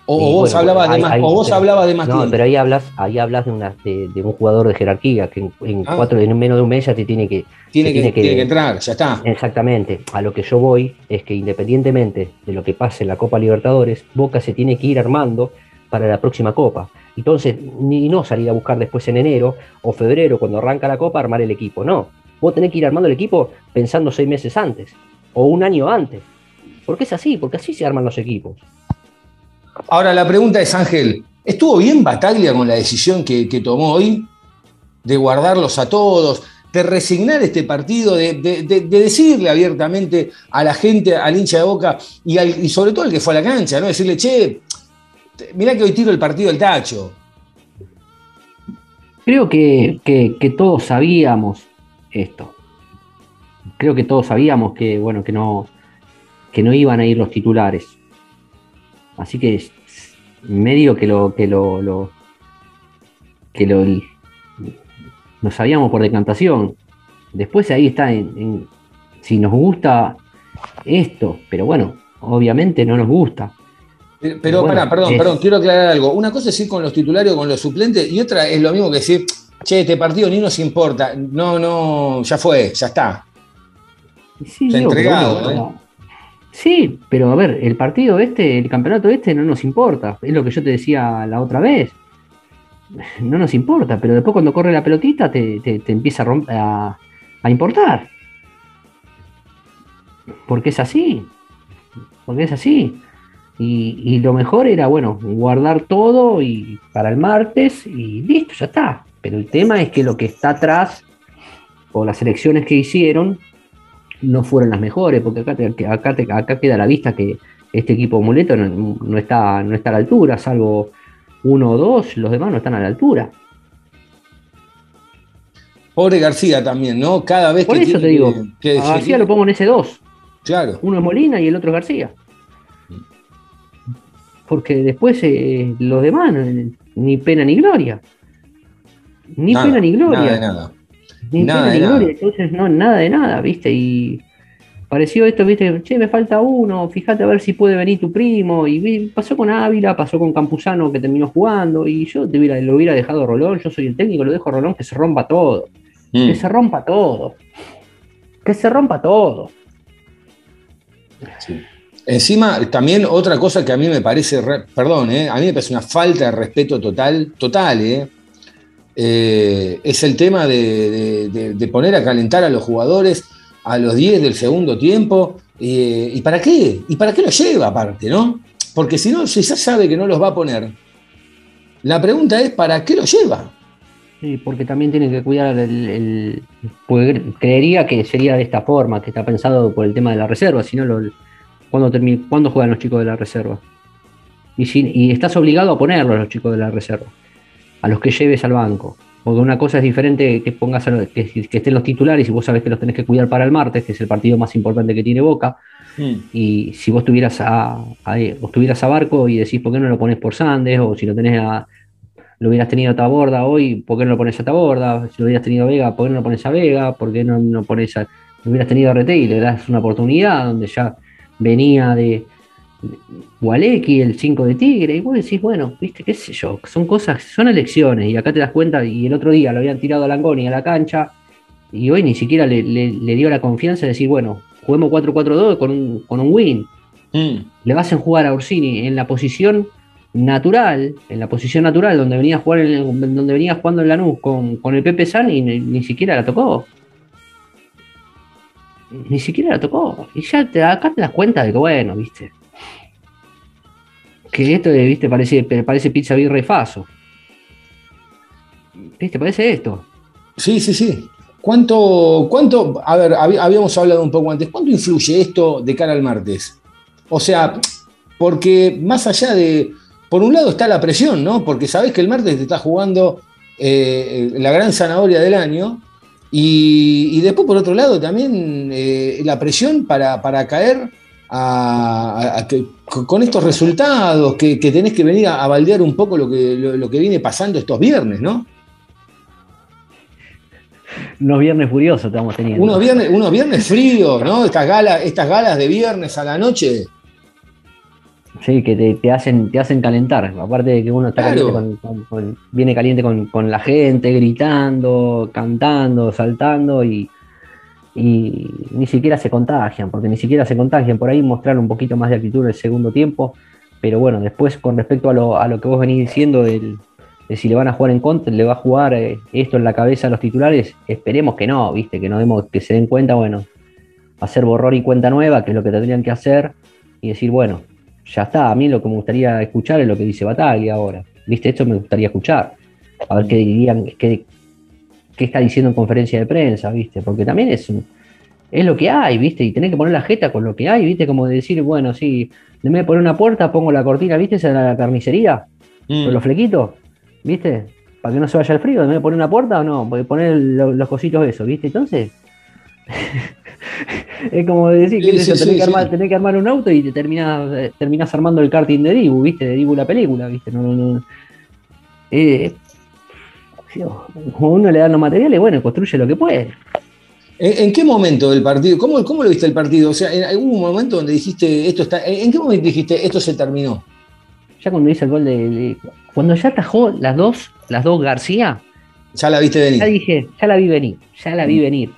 ¿O, vos, bueno, hablabas, de más, ahí- o vos pero- hablabas de más No, tiempo? pero ahí hablas, ahí hablas de, una, de, de un jugador de jerarquía que en, en Ah. cuatro, en menos de un mes ya te tiene que. tiene, que, tiene que- tiene que entrar, ya está. Exactamente. A lo que yo voy es que independientemente de lo que pase en la Copa Libertadores, Boca se tiene que ir armando para la próxima Copa. Entonces, ni no salir a buscar después en enero o febrero, cuando arranca la Copa, armar el equipo. No. Vos tenés que ir armando el equipo pensando seis meses antes o un año antes. Porque es así, porque así se arman los equipos. Ahora la pregunta es, Ángel, ¿estuvo bien Bataglia con la decisión que, que tomó hoy de guardarlos a todos, de resignar este partido, de, de- de- de decirle abiertamente a la gente, al hincha de Boca y, y sobre todo al que fue a la cancha, ¿no? Decirle, che, mirá que hoy tiro el partido del tacho. Creo que, que- todos sabíamos esto. Creo que todos sabíamos que, bueno, que no, que no iban a ir los titulares. Así que medio que lo, que lo, lo- que lo, lo sabíamos por decantación. Después ahí está en si nos gusta esto, pero bueno, obviamente no nos gusta. Pero, pero Bueno, pará, perdón, es- perdón, quiero aclarar algo. Una cosa es ir con los titulares o con los suplentes y otra es lo mismo que decir, che, este partido ni nos importa. No, no, ya fue, ya está. Sí, Está digo, pero entregado, bueno, Sí, pero a ver, el partido este, el campeonato este no nos importa. Es lo que yo te decía la otra vez. No nos importa, pero después cuando corre la pelotita te, te- te empieza a, romp- a, a importar. Porque es así. Porque es así. Y, y lo mejor era, bueno, guardar todo y para el martes y listo, ya está. Pero el tema es que lo que está atrás, o las elecciones que hicieron, no fueron las mejores, porque acá, te- acá, te- acá queda a la vista que este equipo muleto no, no está, no está a la altura, salvo uno o dos, los demás no están a la altura. Pobre García también, ¿no? Cada vez Por que eso tiene te digo, que- que- a García lo pongo en ese dos. Claro. Uno es Molina y el otro es García. Porque después eh, los demás, ni pena ni gloria. Ni Nada, pena ni gloria. Nada de nada. Ni Nada pena de ni nada. gloria, entonces no, nada de nada, ¿viste? Y pareció esto, ¿viste? Che, me falta uno, fíjate a ver si puede venir tu primo. Y pasó con Ávila, pasó con Campuzano que terminó jugando, y yo te hubiera, lo hubiera dejado a Rolón, yo soy el técnico, lo dejo a Rolón que se rompa todo. Mm. Que se rompa todo. Que se rompa todo. Sí. Encima, también otra cosa que a mí me parece, re- perdón, eh, a mí me parece una falta de respeto total, total, eh, eh, es el tema de, poner a calentar a los jugadores a los 10 del segundo tiempo. ¿Y para qué? ¿Y para qué lo lleva aparte, no? porque si no, si ya sabe que no los va a poner, la pregunta es, ¿para qué lo lleva? Sí, porque también tiene que cuidar el, creería que sería de esta forma, que está pensado por el tema de la reserva, si no, lo- ¿cuándo, ¿cuándo juegan los chicos de la reserva? Y, si- y estás obligado a ponerlos a los chicos de la reserva, a los que lleves al banco. Porque una cosa es diferente que pongas a los- que, que estén los titulares y vos sabés que los tenés que cuidar para el martes, que es el partido más importante que tiene Boca. Y si vos tuvieras a, a, vos tuvieras a Barco y decís por qué no lo pones por Sandes, o si lo tenés a, lo hubieras tenido a Taborda hoy, ¿por qué no lo pones a Taborda? Si lo hubieras tenido a Vega, ¿por qué no lo pones a Vega? ¿Por qué no, no pones a. Lo hubieras tenido a Rete y le das una oportunidad donde ya venía de, Gualequi, el 5 de Tigre, y vos decís, bueno, viste, qué sé yo, son cosas, son elecciones, y acá te das cuenta, y el otro día lo habían tirado a Langoni a la cancha, y hoy ni siquiera le, le- le dio la confianza de decir, bueno, juguemos 4-4-2 con un, con un win. Mm. Le vas a jugar a Orsini en la posición natural, en la posición natural donde venía a jugar en- donde venía jugando en Lanús con, con el Pepe San y ni, ni siquiera la tocó. Ni siquiera la tocó. Y ya te, acá te das cuenta de que, bueno, viste. Que esto, eh, viste, parece, parece pizza birra y. ¿Viste? Parece esto. Sí, sí, sí. ¿Cuánto, cuánto, a ver, hab- habíamos hablado un poco antes, ¿cuánto influye esto de cara al martes? O sea, porque más allá de, por un lado está la presión, ¿no? Porque sabés que el martes te está jugando eh, la gran zanahoria del año y, y después por otro lado también eh, la presión para, para caer a, a- a que- con estos resultados, que, que tenés que venir a, a baldear un poco lo que, lo, lo que viene pasando estos viernes, ¿no? Unos viernes furiosos estamos teniendo. Unos viernes, unos viernes fríos, ¿no? Estas galas, estas galas de viernes a la noche. Sí, que te, te hacen, te hacen calentar. Aparte de que uno está Claro. caliente con, con- con- viene caliente con, la gente, gritando, cantando, saltando y, y ni siquiera se contagian, porque ni siquiera se contagian. Por ahí mostrar un poquito más de actitud en el segundo tiempo. Pero bueno, después con respecto a lo, a lo que vos venís diciendo del- de si le van a jugar en contra, le va a jugar eh, esto en la cabeza a los titulares, esperemos que no, viste, que no demos, que se den cuenta, bueno, hacer borrón y cuenta nueva, que es lo que tendrían que hacer, y decir, bueno, ya está, a mí lo que me gustaría escuchar es lo que dice Bataglia ahora. ¿Viste? Esto me gustaría escuchar. A ver qué dirían, qué, qué está diciendo en conferencia de prensa, ¿viste? Porque también es, es lo que hay, ¿viste? Y tenés que poner la jeta con lo que hay, ¿viste? Como decir, bueno, sí, vez de poner una puerta, pongo la cortina, ¿viste? Esa de la carnicería, con los flequitos, ¿viste? Para que no se vaya el frío, de poner una puerta o no, poner lo- los cositos eso, ¿viste? Entonces, es como decir, Sí, tenés, que armar, tenés que armar un auto y te terminás, eh, terminás armando el karting de Dibu, ¿viste? De Dibu la película, ¿viste? No, no, no. Eh, uno le da los materiales, bueno, construye lo que puede. ¿En, qué momento del partido? ¿Cómo, ¿Cómo lo viste el partido? O sea, ¿en algún momento donde dijiste esto está. ¿En qué momento dijiste esto se terminó? Ya cuando hice el gol de, de- Cuando ya atajó las dos, las dos García, Ya la viste ya venir. dije, ya la vi venir, ya la vi venir.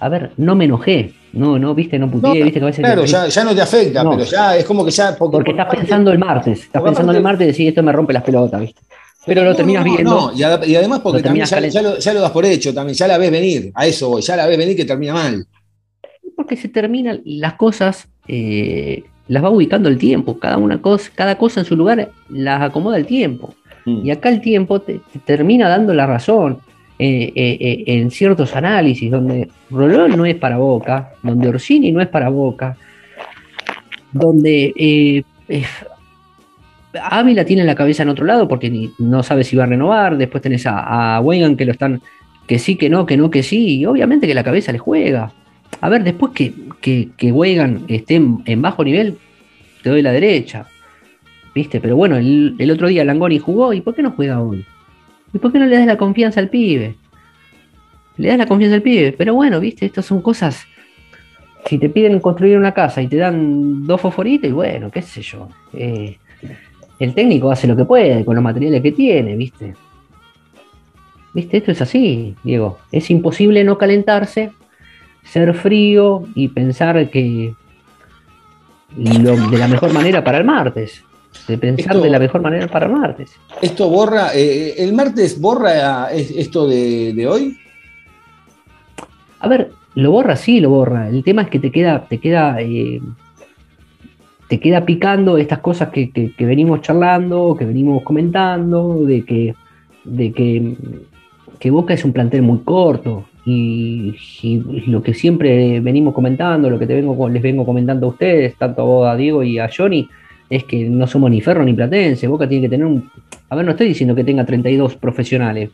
A ver, no me enojé, no, no, viste, no No, puteé, viste que a veces claro, ya, ya no te afecta, No. pero ya es como que ya. porque estás pensando el martes, estás pensando en el martes y decís, esto me rompe las pelotas, viste. Pero lo No, terminas viendo. no, y, y además porque también ya, ya lo, ya lo das por hecho, también, ya la ves venir, a eso voy, ya la ves venir que termina mal. Porque se terminan las cosas, eh, las va ubicando el tiempo, cada una cosa, cada cosa en su lugar las acomoda el tiempo. Mm. Y acá el tiempo te, te termina dando la razón eh, eh, eh, en ciertos análisis, donde Rolón no es para Boca, donde Orsini no es para Boca, donde Ávila tiene la cabeza en otro lado porque no sabe si va a renovar, después tenés a, a Weigand que lo están, que sí, que no, que no, que sí, y obviamente que la cabeza le juega. A ver, después que, que, que Weigand esté en, en bajo nivel, te doy la derecha. ¿Viste? Pero bueno, el, el otro día Langoni jugó, ¿y por qué no juega hoy? ¿Y por qué no le das la confianza al pibe? Le das la confianza al pibe, pero bueno, ¿viste? Estas son cosas. Si te piden construir una casa y te dan dos fosforitos, y bueno, qué sé yo. eh, el técnico hace lo que puede con los materiales que tiene, ¿viste? ¿Viste? Esto es así, Diego. Es imposible no calentarse, ser frío y pensar que lo- de la mejor manera para el martes. De pensar Esto- de la mejor manera para el martes. Esto borra, eh, el martes borra eh, esto de, de hoy. A ver, lo borra, sí, lo borra. El tema es que te queda, te queda, eh, te queda picando estas cosas que, que- que venimos charlando, que venimos comentando, de que, de que, que Boca es un plantel muy corto. Y, y lo que siempre venimos comentando, lo que te vengo, les vengo comentando a ustedes, tanto a vos, a Diego y a Johnny, es que no somos ni Ferro ni Platense. Boca tiene que tener un. A ver, no estoy diciendo que tenga 32 profesionales,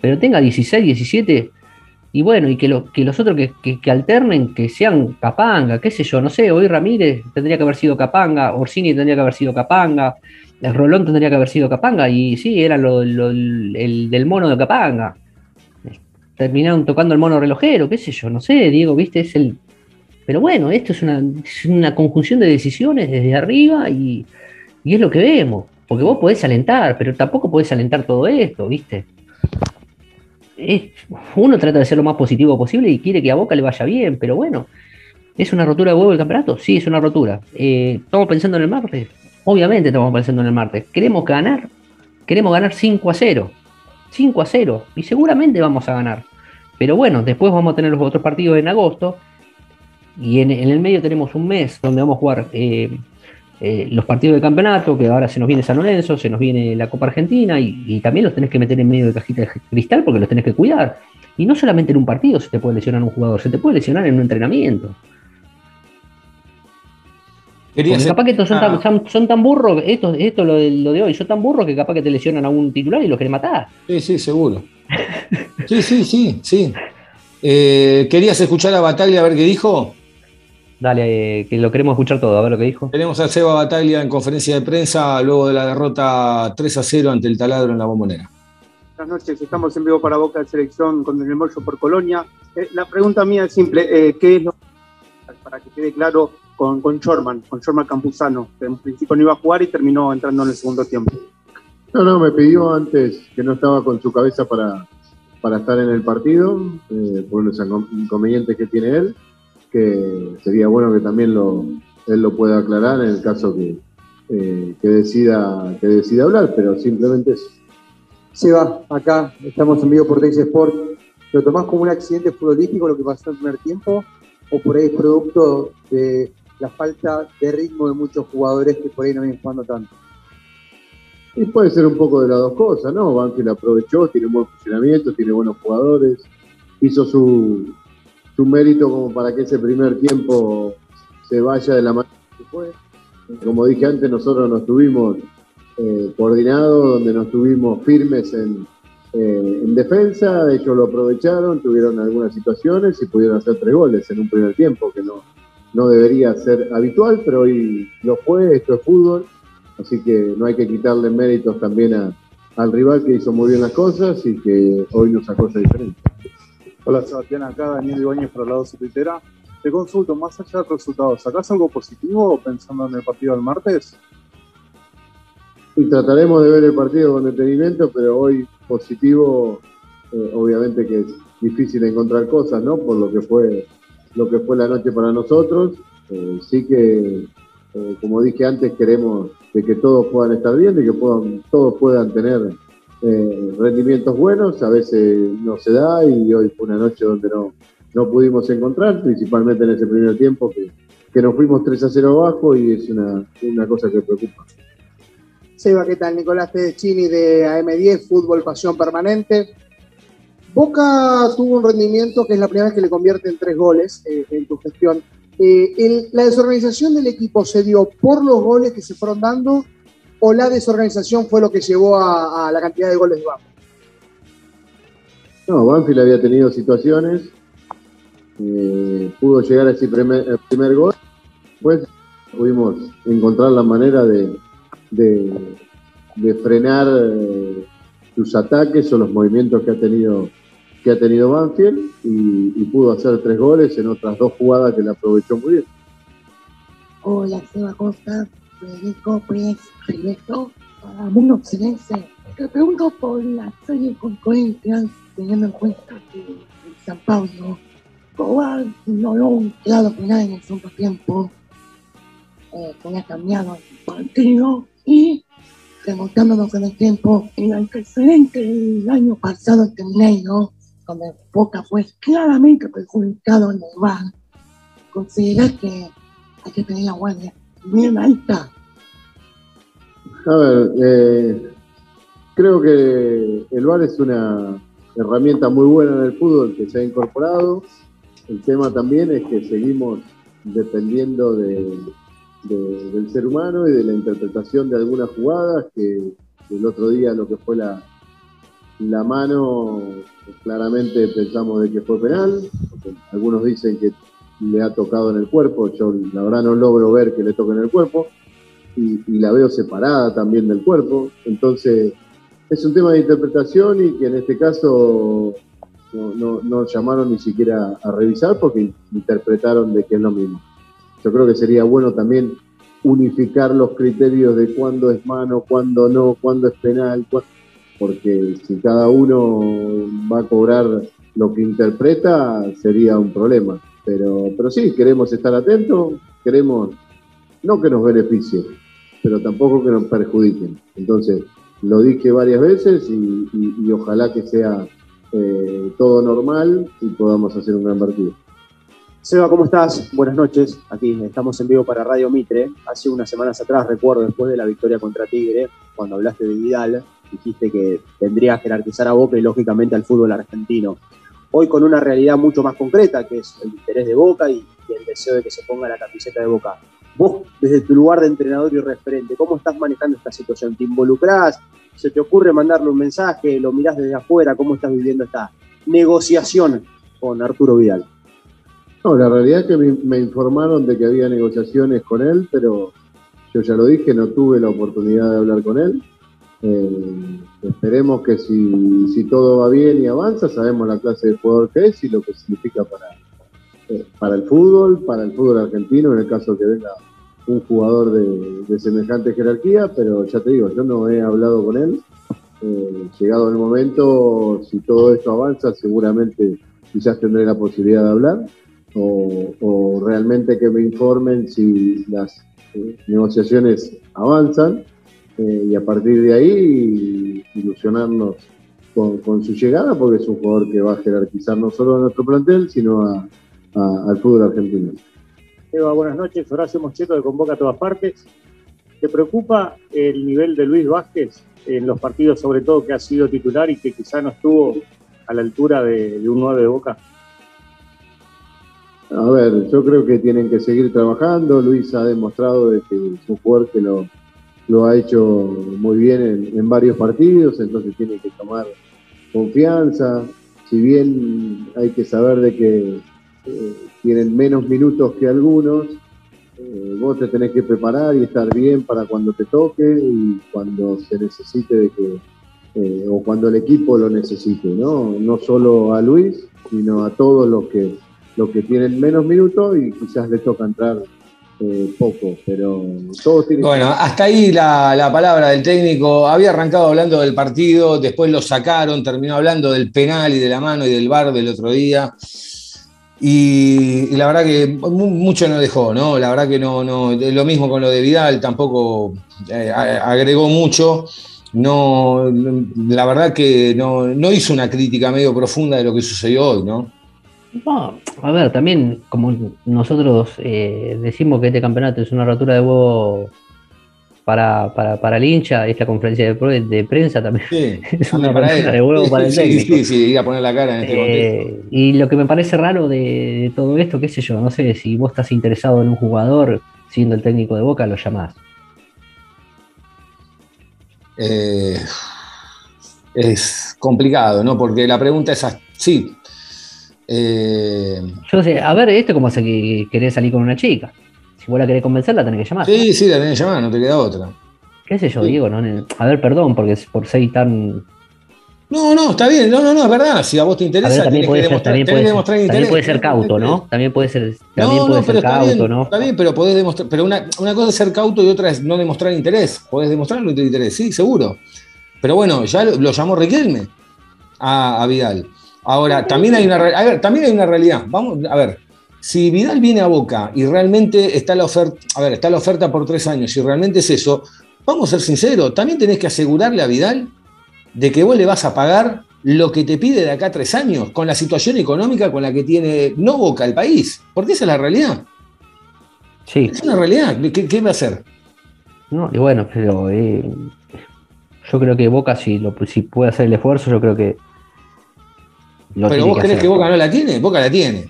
pero tenga 16, 17. Y bueno, y que, lo- que los otros que, que- alternen, que sean Capanga, qué sé yo, no sé, hoy Ramírez tendría que haber sido Capanga, Orsini tendría que haber sido Capanga, el Rolón tendría que haber sido Capanga, y sí, era lo- el del mono de Capanga. Terminaron tocando el mono relojero, qué sé yo, no sé, Diego, viste, es el. Pero bueno, esto es una, una conjunción de decisiones desde arriba y, y es lo que vemos. Porque vos podés alentar, pero tampoco podés alentar todo esto, ¿viste? Es- uno trata de ser lo más positivo posible y quiere que a Boca le vaya bien, pero bueno, ¿es una rotura de huevo el campeonato? Sí, es una rotura. Eh, ¿Estamos pensando en el martes? Obviamente estamos pensando en el martes. ¿Queremos ganar? Queremos ganar 5 a 0. 5 a 0. Y seguramente vamos a ganar. Pero bueno, después vamos a tener los otros partidos en agosto. Y en, en el medio tenemos un mes donde vamos a jugar eh, eh, los partidos de campeonato, que ahora se nos viene San Lorenzo, se nos viene la Copa Argentina, y, y también los tenés que meter en medio de cajita de cristal porque los tenés que cuidar. Y no solamente en un partido se te puede lesionar un jugador, se te puede lesionar en un entrenamiento. Porque capaz que estos son, Ah. tan, son, son tan burros, esto, esto lo, de, lo de hoy, son tan burros que capaz que te lesionan a un titular y lo querés matar. Sí, sí, seguro. Sí, sí, sí, sí. Eh, ¿Querías escuchar a Bataglia a ver qué dijo? Dale, eh, que lo queremos escuchar todo, a ver lo que dijo. Tenemos a Seba Bataglia en conferencia de prensa luego de la derrota 3 a 0 ante el taladro en la bombonera. Buenas noches, estamos en vivo para Boca de Selección con el Mollo por Colonia. Eh, la pregunta mía es simple, eh, ¿qué es lo para que quede claro con, con Shorman, con Shorman Campuzano, que en principio no iba a jugar y terminó entrando en el segundo tiempo? No, no, me pidió antes que no estaba con su cabeza para, para estar en el partido, eh, por los incon- inconvenientes que tiene él, que sería bueno que también lo, él lo pueda aclarar en el caso que, eh, que, decida, que decida hablar, pero simplemente eso. Seba, acá estamos en vivo por Teis Sport. ¿Lo tomás como un accidente futbolístico lo que pasó en el primer tiempo? ¿O por ahí es producto de la falta de ritmo de muchos jugadores que por ahí no vienen jugando tanto? Y puede ser un poco de las dos cosas, ¿no? Banfield aprovechó, tiene un buen funcionamiento, tiene buenos jugadores, hizo su, su mérito como para que ese primer tiempo se vaya de la manera que fue. Como dije antes, nosotros no estuvimos eh, coordinados, donde no estuvimos firmes en, eh, en defensa, ellos lo aprovecharon, tuvieron algunas situaciones y pudieron hacer tres goles en un primer tiempo, que no, no debería ser habitual, pero hoy lo fue, esto es fútbol, así que no hay que quitarle méritos también al rival que hizo muy bien las cosas y que hoy nos sacó esa diferencia. Hola Sebastián, acá Daniel Ibáñez para el lado Twittera. Te consulto, más allá del resultado, ¿sacás algo positivo pensando en el partido del martes? Y trataremos de ver el partido con detenimiento, pero hoy positivo, eh, obviamente que es difícil encontrar cosas, ¿no? Por lo que fue, lo que fue la noche para nosotros. Eh, sí que, eh, como dije antes, queremos de que todos puedan estar bien, de que puedan, todos puedan tener eh, rendimientos buenos. A veces no se da y hoy fue una noche donde no, no pudimos encontrar, principalmente en ese primer tiempo que, que nos fuimos 3 a 0 abajo y es una, una cosa que preocupa. Seba, ¿qué tal? Nicolás Chini de AM10, Fútbol Pasión Permanente. Boca tuvo un rendimiento que es la primera vez que le convierte en tres goles eh, en tu gestión. Eh, ¿La desorganización del equipo se dio por los goles que se fueron dando o la desorganización fue lo que llevó a, a la cantidad de goles de Boca? No, Banfield había tenido situaciones, eh, pudo llegar a ese primer, el primer gol, después pudimos encontrar la manera de, de- de frenar eh, sus ataques o los movimientos que ha tenido que ha tenido Banfield y, y pudo hacer tres goles en otras dos jugadas que le aprovechó muy bien. Hola, Seba Costa, Federico Pérez Ribeto, para Mundo Occidense. Te pregunto por la serie con Corinthians, teniendo en cuenta que el San Pablo Cobar no logró un claro final en el segundo tiempo, eh, tenía cambiado el partido y remontándonos en el tiempo, el antecedente del año pasado en Mineiro, donde Boca fue claramente perjudicado en el bar, considerar que hay que pedir la guardia bien alta. A ver, eh, creo que el VAR es una herramienta muy buena en el fútbol que se ha incorporado. El tema también es que seguimos dependiendo de- de- del ser humano y de la interpretación de algunas jugadas, que el otro día lo que fue la, la mano, claramente pensamos de que fue penal, algunos dicen que le ha tocado en el cuerpo, yo la verdad no logro ver que le toque en el cuerpo, y, la veo separada también del cuerpo, entonces es un tema de interpretación y que en este caso no, no- llamaron ni siquiera a revisar porque interpretaron de que es lo mismo. Yo creo que sería bueno también unificar los criterios de cuándo es mano, cuándo no, cuándo es penal, porque si cada uno va a cobrar lo que interpreta sería un problema. Pero, pero sí, queremos estar atentos, queremos no que nos beneficien, pero tampoco que nos perjudiquen. Entonces, lo dije varias veces y, ojalá que sea eh, todo normal y podamos hacer un gran partido. Seba, ¿cómo estás? Buenas noches. Aquí estamos en vivo para Radio Mitre. Hace unas semanas atrás, recuerdo, después de la victoria contra Tigre, cuando hablaste de Vidal, dijiste que tendría que jerarquizar a Boca y lógicamente al fútbol argentino. Hoy con una realidad mucho más concreta, que es el interés de Boca y, el deseo de que se ponga la camiseta de Boca. Vos, desde tu lugar de entrenador y referente, ¿cómo estás manejando esta situación? ¿Te involucrás? ¿Se te ocurre mandarle un mensaje? ¿Lo mirás desde afuera? ¿Cómo estás viviendo esta negociación con Arturo Vidal? No, la realidad es que me informaron de que había negociaciones con él, pero yo ya lo dije, no tuve la oportunidad de hablar con él. Eh, esperemos que si, si todo va bien y avanza, sabemos la clase de jugador que es y lo que significa para, eh, para el fútbol, para el fútbol argentino, en el caso que venga un jugador de, de semejante jerarquía, pero ya te digo, yo no he hablado con él. Eh, llegado el momento, si todo esto avanza, seguramente quizás tendré la posibilidad de hablar o, realmente que me informen si las negociaciones avanzan eh, y a partir de ahí ilusionarnos con, con su llegada porque es un jugador que va a jerarquizar no solo a nuestro plantel sino a- a- al fútbol argentino. Eva, buenas noches. Horacio Mocheto de Convoca a todas partes. ¿Te preocupa el nivel de Luis Vázquez en los partidos, sobre todo que ha sido titular y que quizá no estuvo a la altura de, de un 9 de Boca? A ver, yo creo que tienen que seguir trabajando. Luis ha demostrado de que es un jugador que lo, lo ha hecho muy bien en, en varios partidos, entonces tiene que tomar confianza. Si bien hay que saber de que eh, tienen menos minutos que algunos, eh, vos te tenés que preparar y estar bien para cuando te toque y cuando se necesite de que, eh, o cuando el equipo lo necesite, ¿no? No solo a Luis, sino a todos los que los que tienen menos minutos y quizás les toca entrar eh, poco, pero todos tienen Bueno, hasta ahí la, la palabra del técnico. Había arrancado hablando del partido, después lo sacaron, terminó hablando del penal y de la mano y del bar del otro día. Y, y la verdad que mu- mucho no dejó, ¿no? La verdad que no, no, lo mismo con lo de Vidal, tampoco eh, agregó mucho. No, la verdad que no, no hizo una crítica medio profunda de lo que sucedió hoy, ¿no? No, a ver, también como nosotros eh, decimos que este campeonato es una rotura de huevo para, para, para el hincha, esta conferencia de, pro- de prensa también Sí, es una anda para rotura de huevo para el Sí, técnico. sí, sí, ir a poner la cara en este contexto. Eh, y lo que me parece raro de, de todo esto, qué sé yo, no sé, si vos estás interesado en un jugador, siendo el técnico de Boca, lo llamás. Eh, es complicado, ¿no? Porque la pregunta es así. Eh, Yo sé, a ver, esto es como si que querés salir con una chica. Si vos la querés convencer, la tenés que llamar. sí, sí, la tenés que llamar, no te queda otra. ¿Qué sé yo, Sí. Diego? No, a ver, perdón, porque es por ser tan. No, no, está bien, no, no, no, es verdad. Si a vos te interesa, ver, también puede que ser, demostrar, también puede ser, también interés. puede ser cauto, ¿no? También puede ser, también no, puede ser cauto, bien, ¿no? está bien, pero podés demostrar, pero una, una cosa es ser cauto y otra es no demostrar interés. Podés demostrarlo tu interés, sí, seguro. Pero bueno, ya lo, lo llamó Riquelme a, a Vidal. Ahora, también hay una a ver, también hay una realidad. Vamos, a ver, si Vidal viene a Boca y realmente está la oferta, a ver, está la oferta por tres años y realmente es eso, vamos a ser sinceros, también tenés que asegurarle a Vidal de que vos le vas a pagar lo que te pide de acá a tres años, con la situación económica con la que tiene no Boca el país, porque esa es la realidad. Sí. Es una realidad. ¿Qué, qué va a hacer? No, y bueno, pero eh, yo creo que Boca, si, lo, si puede hacer el esfuerzo, yo creo que. Lo Pero vos crees hacer. que Boca no la tiene, Boca la tiene.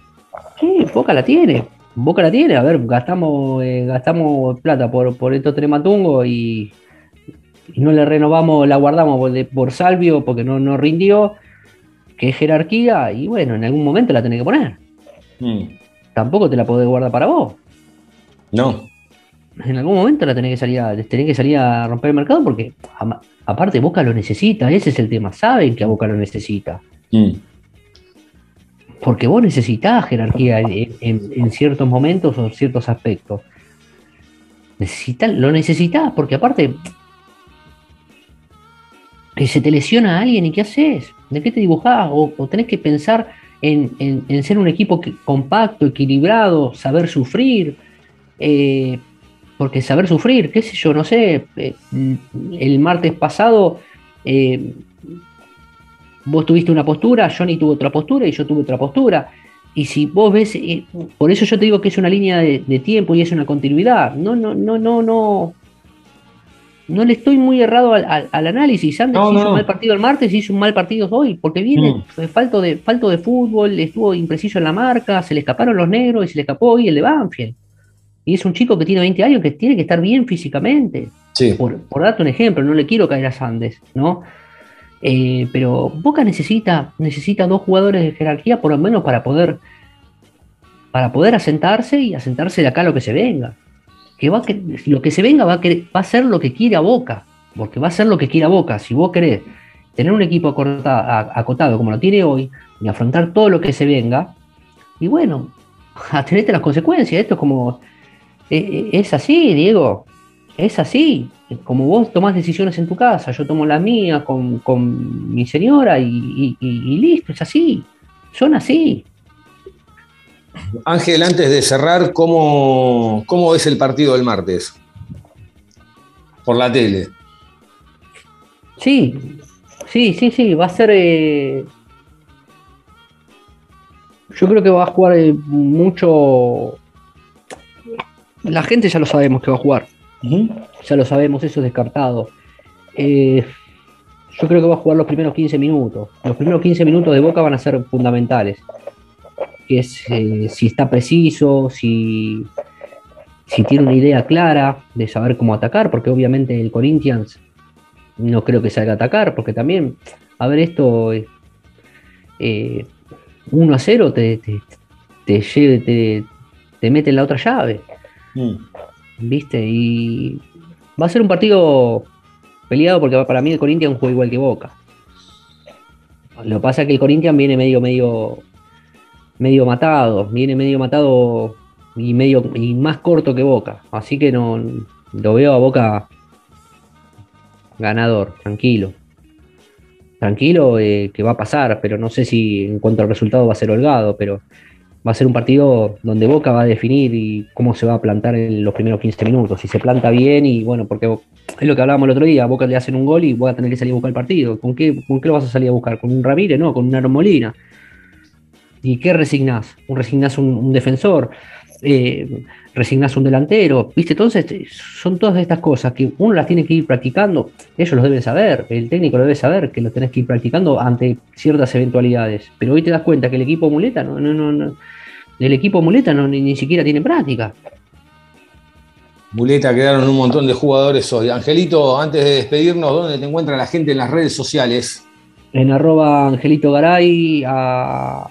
Sí, Boca la tiene. Boca la tiene. A ver, gastamos, eh, gastamos plata por, por estos tres matungos y, y no le renovamos, la guardamos por, de- por Salvio porque no, no rindió, que es jerarquía, y bueno, en algún momento la tenés que poner. Mm. Tampoco te la podés guardar para vos. No. En algún momento la tenés que salir a, tenés que salir a romper el mercado porque aparte Boca lo necesita, ese es el tema. Saben que a Boca lo necesita. Mm. Porque vos necesitás jerarquía en, ciertos momentos o ciertos aspectos. Lo necesitas, porque aparte que se te lesiona a alguien y ¿qué haces? ¿De qué te dibujás? O, o tenés que pensar en, ser un equipo compacto, equilibrado, saber sufrir. eh, porque saber sufrir, qué sé yo, no sé, eh, el martes pasado eh, vos tuviste una postura, Johnny tuvo otra postura y yo tuve otra postura. Y si vos ves, eh, por eso yo te digo que es una línea de, de tiempo y es una continuidad. No, no, no, no, no. No le estoy muy errado al, al- al análisis. No, hizo no, un mal partido el martes, hizo un mal partido hoy, porque viene Mm. falto de, falto de fútbol, estuvo impreciso en la marca, se le escaparon los negros y se le escapó hoy el de Banfield. Y es un chico que tiene 20 años que tiene que estar bien físicamente Sí. por, por darte un ejemplo, no le quiero caer a Sandes, ¿no? Eh, pero Boca necesita, necesita dos jugadores de jerarquía por lo menos para poder para poder asentarse y asentarse de acá lo que se venga. Que va a que, lo que se venga va a, va a ser lo que quiera Boca, porque va a ser lo que quiera Boca. Si vos querés tener un equipo acorta- a- acotado como lo tiene hoy y afrontar todo lo que se venga, y bueno, atenete a las consecuencias. Esto es como, eh, eh, es así, Diego, es así. Como vos tomás decisiones en tu casa, yo tomo las mías con, con mi señora y, y- y- y listo, es así. Son así. Ángel, antes de cerrar, ¿cómo, ¿cómo ves el partido del martes? Por la tele. Sí, sí, sí, sí, va a ser... eh, Yo creo que va a jugar eh, mucho... La gente ya lo sabemos que va a jugar. Ya lo sabemos, eso es descartado. Eh, yo creo que va a jugar los primeros 15 minutos. Los primeros 15 minutos de Boca van a ser fundamentales. Que es eh, si está preciso, si, si tiene una idea clara de saber cómo atacar, porque obviamente el Corinthians no creo que salga a atacar, porque también, a ver, esto eh, eh, 1 a 0 te, te, te, lle- te- te mete en la otra llave. Mm. ¿Viste? Y va a ser un partido peleado porque para mí el Corinthians juega igual que Boca. Lo que pasa es que el Corinthians viene medio, medio, medio matado, viene medio matado y medio y más corto que Boca. Así que no lo veo a Boca ganador, tranquilo. Tranquilo eh, que va a pasar, pero no sé si en cuanto al resultado va a ser holgado, pero va a ser un partido donde Boca va a definir y cómo se va a plantar en los primeros 15 minutos. Si se planta bien y bueno, porque es lo que hablábamos el otro día, Boca le hacen un gol y voy a tener que salir a buscar el partido. ¿Con qué, ¿Con qué lo vas a salir a buscar? ¿Con un Ramírez? No, con un Aaron Molina. ¿Y qué resignás? ¿Un resignás un, un defensor? Eh, ¿Resignás un delantero? ¿Viste? Entonces son todas estas cosas que uno las tiene que ir practicando. Ellos lo deben saber, el técnico lo debe saber que lo tenés que ir practicando ante ciertas eventualidades. Pero hoy te das cuenta que el equipo muleta no, no, no, no el equipo muleta no, ni, ni siquiera tiene práctica. Muleta, quedaron un montón de jugadores hoy. Angelito, antes de despedirnos, ¿dónde te encuentra la gente en las redes sociales? En arroba Angelito Garay, a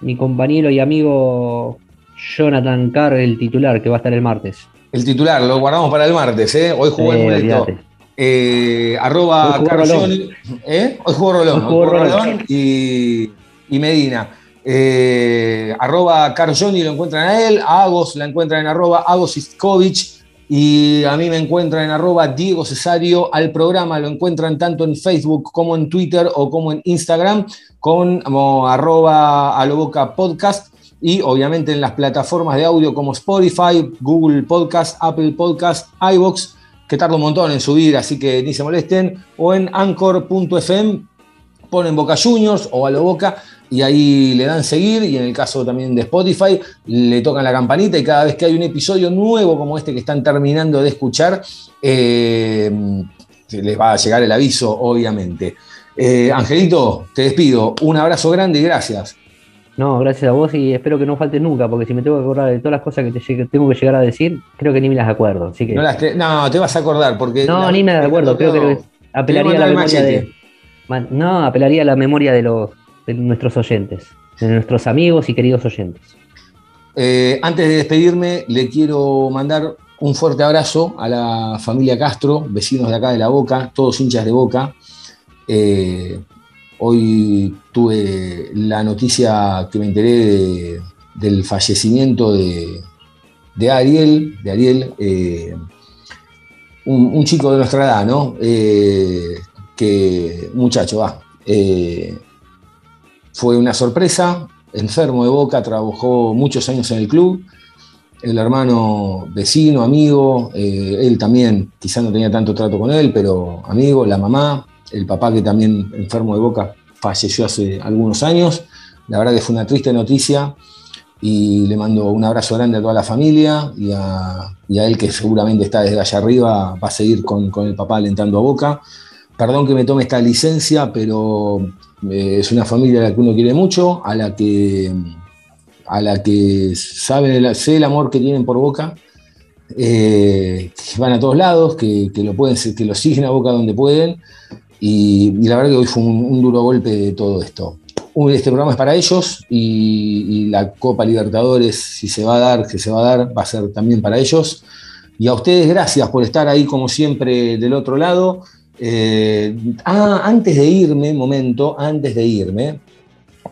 mi compañero y amigo Jonathan Carr, el titular, que va a estar el martes. El titular, lo guardamos para el martes, ¿eh? Hoy jugó el Eh, olvídate. Eh, arroba Hoy Carlos Rolón. ¿eh? Hoy jugó Rolón, Hoy hoy jugó jugó Rolón. Rolón y, y Medina. Eh, arroba Carlos Johnny lo encuentran a él, a Agos la encuentran en arroba Agos Iskovich y a mí me encuentran en arroba Diego Cesario. Al programa lo encuentran tanto en Facebook como en Twitter o como en Instagram con como arroba Aloboca Podcast y obviamente en las plataformas de audio como Spotify, Google Podcast, Apple Podcast, iBox que tarda un montón en subir, así que ni se molesten, o en anchor.fm ponen Boca Juniors o a lo Boca y ahí le dan seguir y en el caso también de Spotify le tocan la campanita y cada vez que hay un episodio nuevo como este que están terminando de escuchar, eh, les va a llegar el aviso, obviamente. Eh, Angelito, te despido. Un abrazo grande y gracias. No, gracias a vos y espero que no falte nunca, porque si me tengo que acordar de todas las cosas que te tengo que llegar a decir, creo que ni me las acuerdo. Así que No, las te, no, te vas a acordar porque. No, la- ni me acuerdo, creo que apelaría a la memoria de. No, apelaría a la memoria de los de nuestros oyentes, de nuestros amigos y queridos oyentes. Eh, antes de despedirme, le quiero mandar un fuerte abrazo a la familia Castro, vecinos de acá de La Boca, todos hinchas de Boca. Eh, hoy tuve la noticia que me enteré de- del fallecimiento de, Ariel, de Ariel, eh, un, chico de nuestra edad, ¿no? Eh, que, muchacho, va. eh, fue una sorpresa, enfermo de boca, trabajó muchos años en el club. El hermano vecino, amigo, él también, quizá no tenía tanto trato con él, pero amigo, la mamá, el papá que también enfermo de boca falleció hace algunos años. La verdad que fue una triste noticia y le mando un abrazo grande a toda la familia y a, y a él que seguramente está desde allá arriba, va a seguir con, con el papá alentando a boca. Perdón que me tome esta licencia, pero eh, es una familia a la que uno quiere mucho, a la que, a la que saben el, sé el amor que tienen por Boca, eh, que van a todos lados, que, que lo pueden, que lo siguen a Boca donde pueden, y, la verdad que hoy fue un, duro golpe de todo esto. Este programa es para ellos y, y la Copa Libertadores, si se va a dar, que se va a dar, va a ser también para ellos. Y a ustedes, gracias por estar ahí como siempre del otro lado. Eh, ah, antes de irme, momento, antes de irme,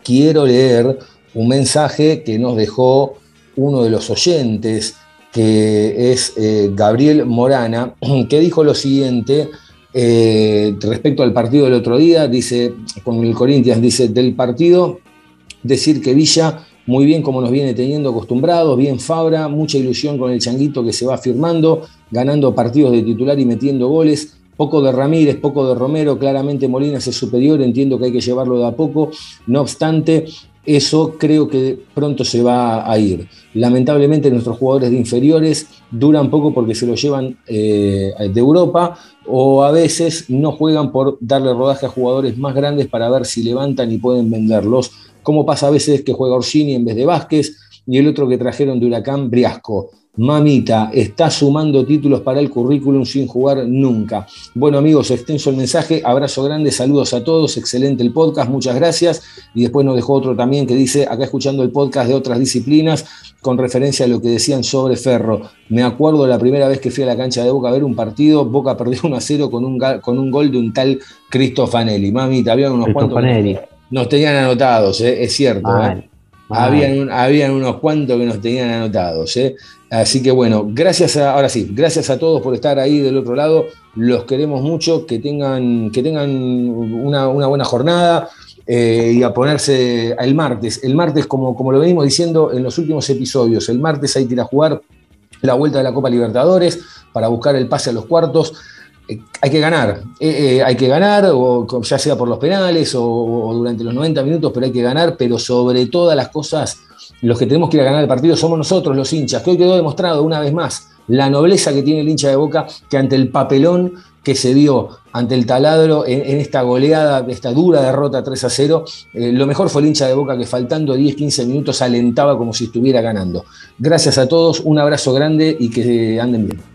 quiero leer un mensaje que nos dejó uno de los oyentes, que es eh, Gabriel Morana, que dijo lo siguiente eh, respecto al partido del otro día, dice, con el Corinthians, dice, del partido, decir que Villa, muy bien como nos viene teniendo acostumbrados, bien Fabra, mucha ilusión con el Changuito que se va firmando, ganando partidos de titular y metiendo goles, poco de Ramírez, poco de Romero, claramente Molina es superior, entiendo que hay que llevarlo de a poco, no obstante, eso creo que pronto se va a ir. Lamentablemente nuestros jugadores de inferiores duran poco porque se lo llevan eh, de Europa o a veces no juegan por darle rodaje a jugadores más grandes para ver si levantan y pueden venderlos, como pasa a veces que juega Orsini en vez de Vázquez y el otro que trajeron de Huracán, Briasco. Mamita, está sumando títulos para el currículum sin jugar nunca. Bueno amigos, extenso el mensaje, abrazo grande, saludos a todos, excelente el podcast, muchas gracias. Y después nos dejó otro también que dice, acá escuchando el podcast de otras disciplinas, con referencia a lo que decían sobre Ferro. Me acuerdo la primera vez que fui a la cancha de Boca a ver un partido, Boca perdió 1 a 0 con un, con un gol de un tal Cristofanelli. Mamita, había unos cuantos nos, tenían anotados, ¿eh? es cierto. Mal, ¿eh? Habían, habían unos cuantos que nos tenían anotados. ¿eh? Así que bueno, gracias a, ahora sí, gracias a todos por estar ahí del otro lado. Los queremos mucho, que tengan, que tengan una, una buena jornada eh, y a ponerse el martes. El martes, como, como lo venimos diciendo en los últimos episodios, el martes hay que ir a jugar la vuelta de la Copa Libertadores para buscar el pase a los cuartos. Hay que ganar, eh, eh, hay que ganar, o ya sea por los penales o, durante los 90 minutos, pero hay que ganar, pero sobre todas las cosas, los que tenemos que ir a ganar el partido somos nosotros, los hinchas, que hoy quedó demostrado una vez más la nobleza que tiene el hincha de Boca, que ante el papelón que se vio ante el taladro en, en esta goleada, esta dura derrota 3 a 0, eh, lo mejor fue el hincha de Boca que faltando 10-15 minutos alentaba como si estuviera ganando. Gracias a todos, un abrazo grande y que anden bien.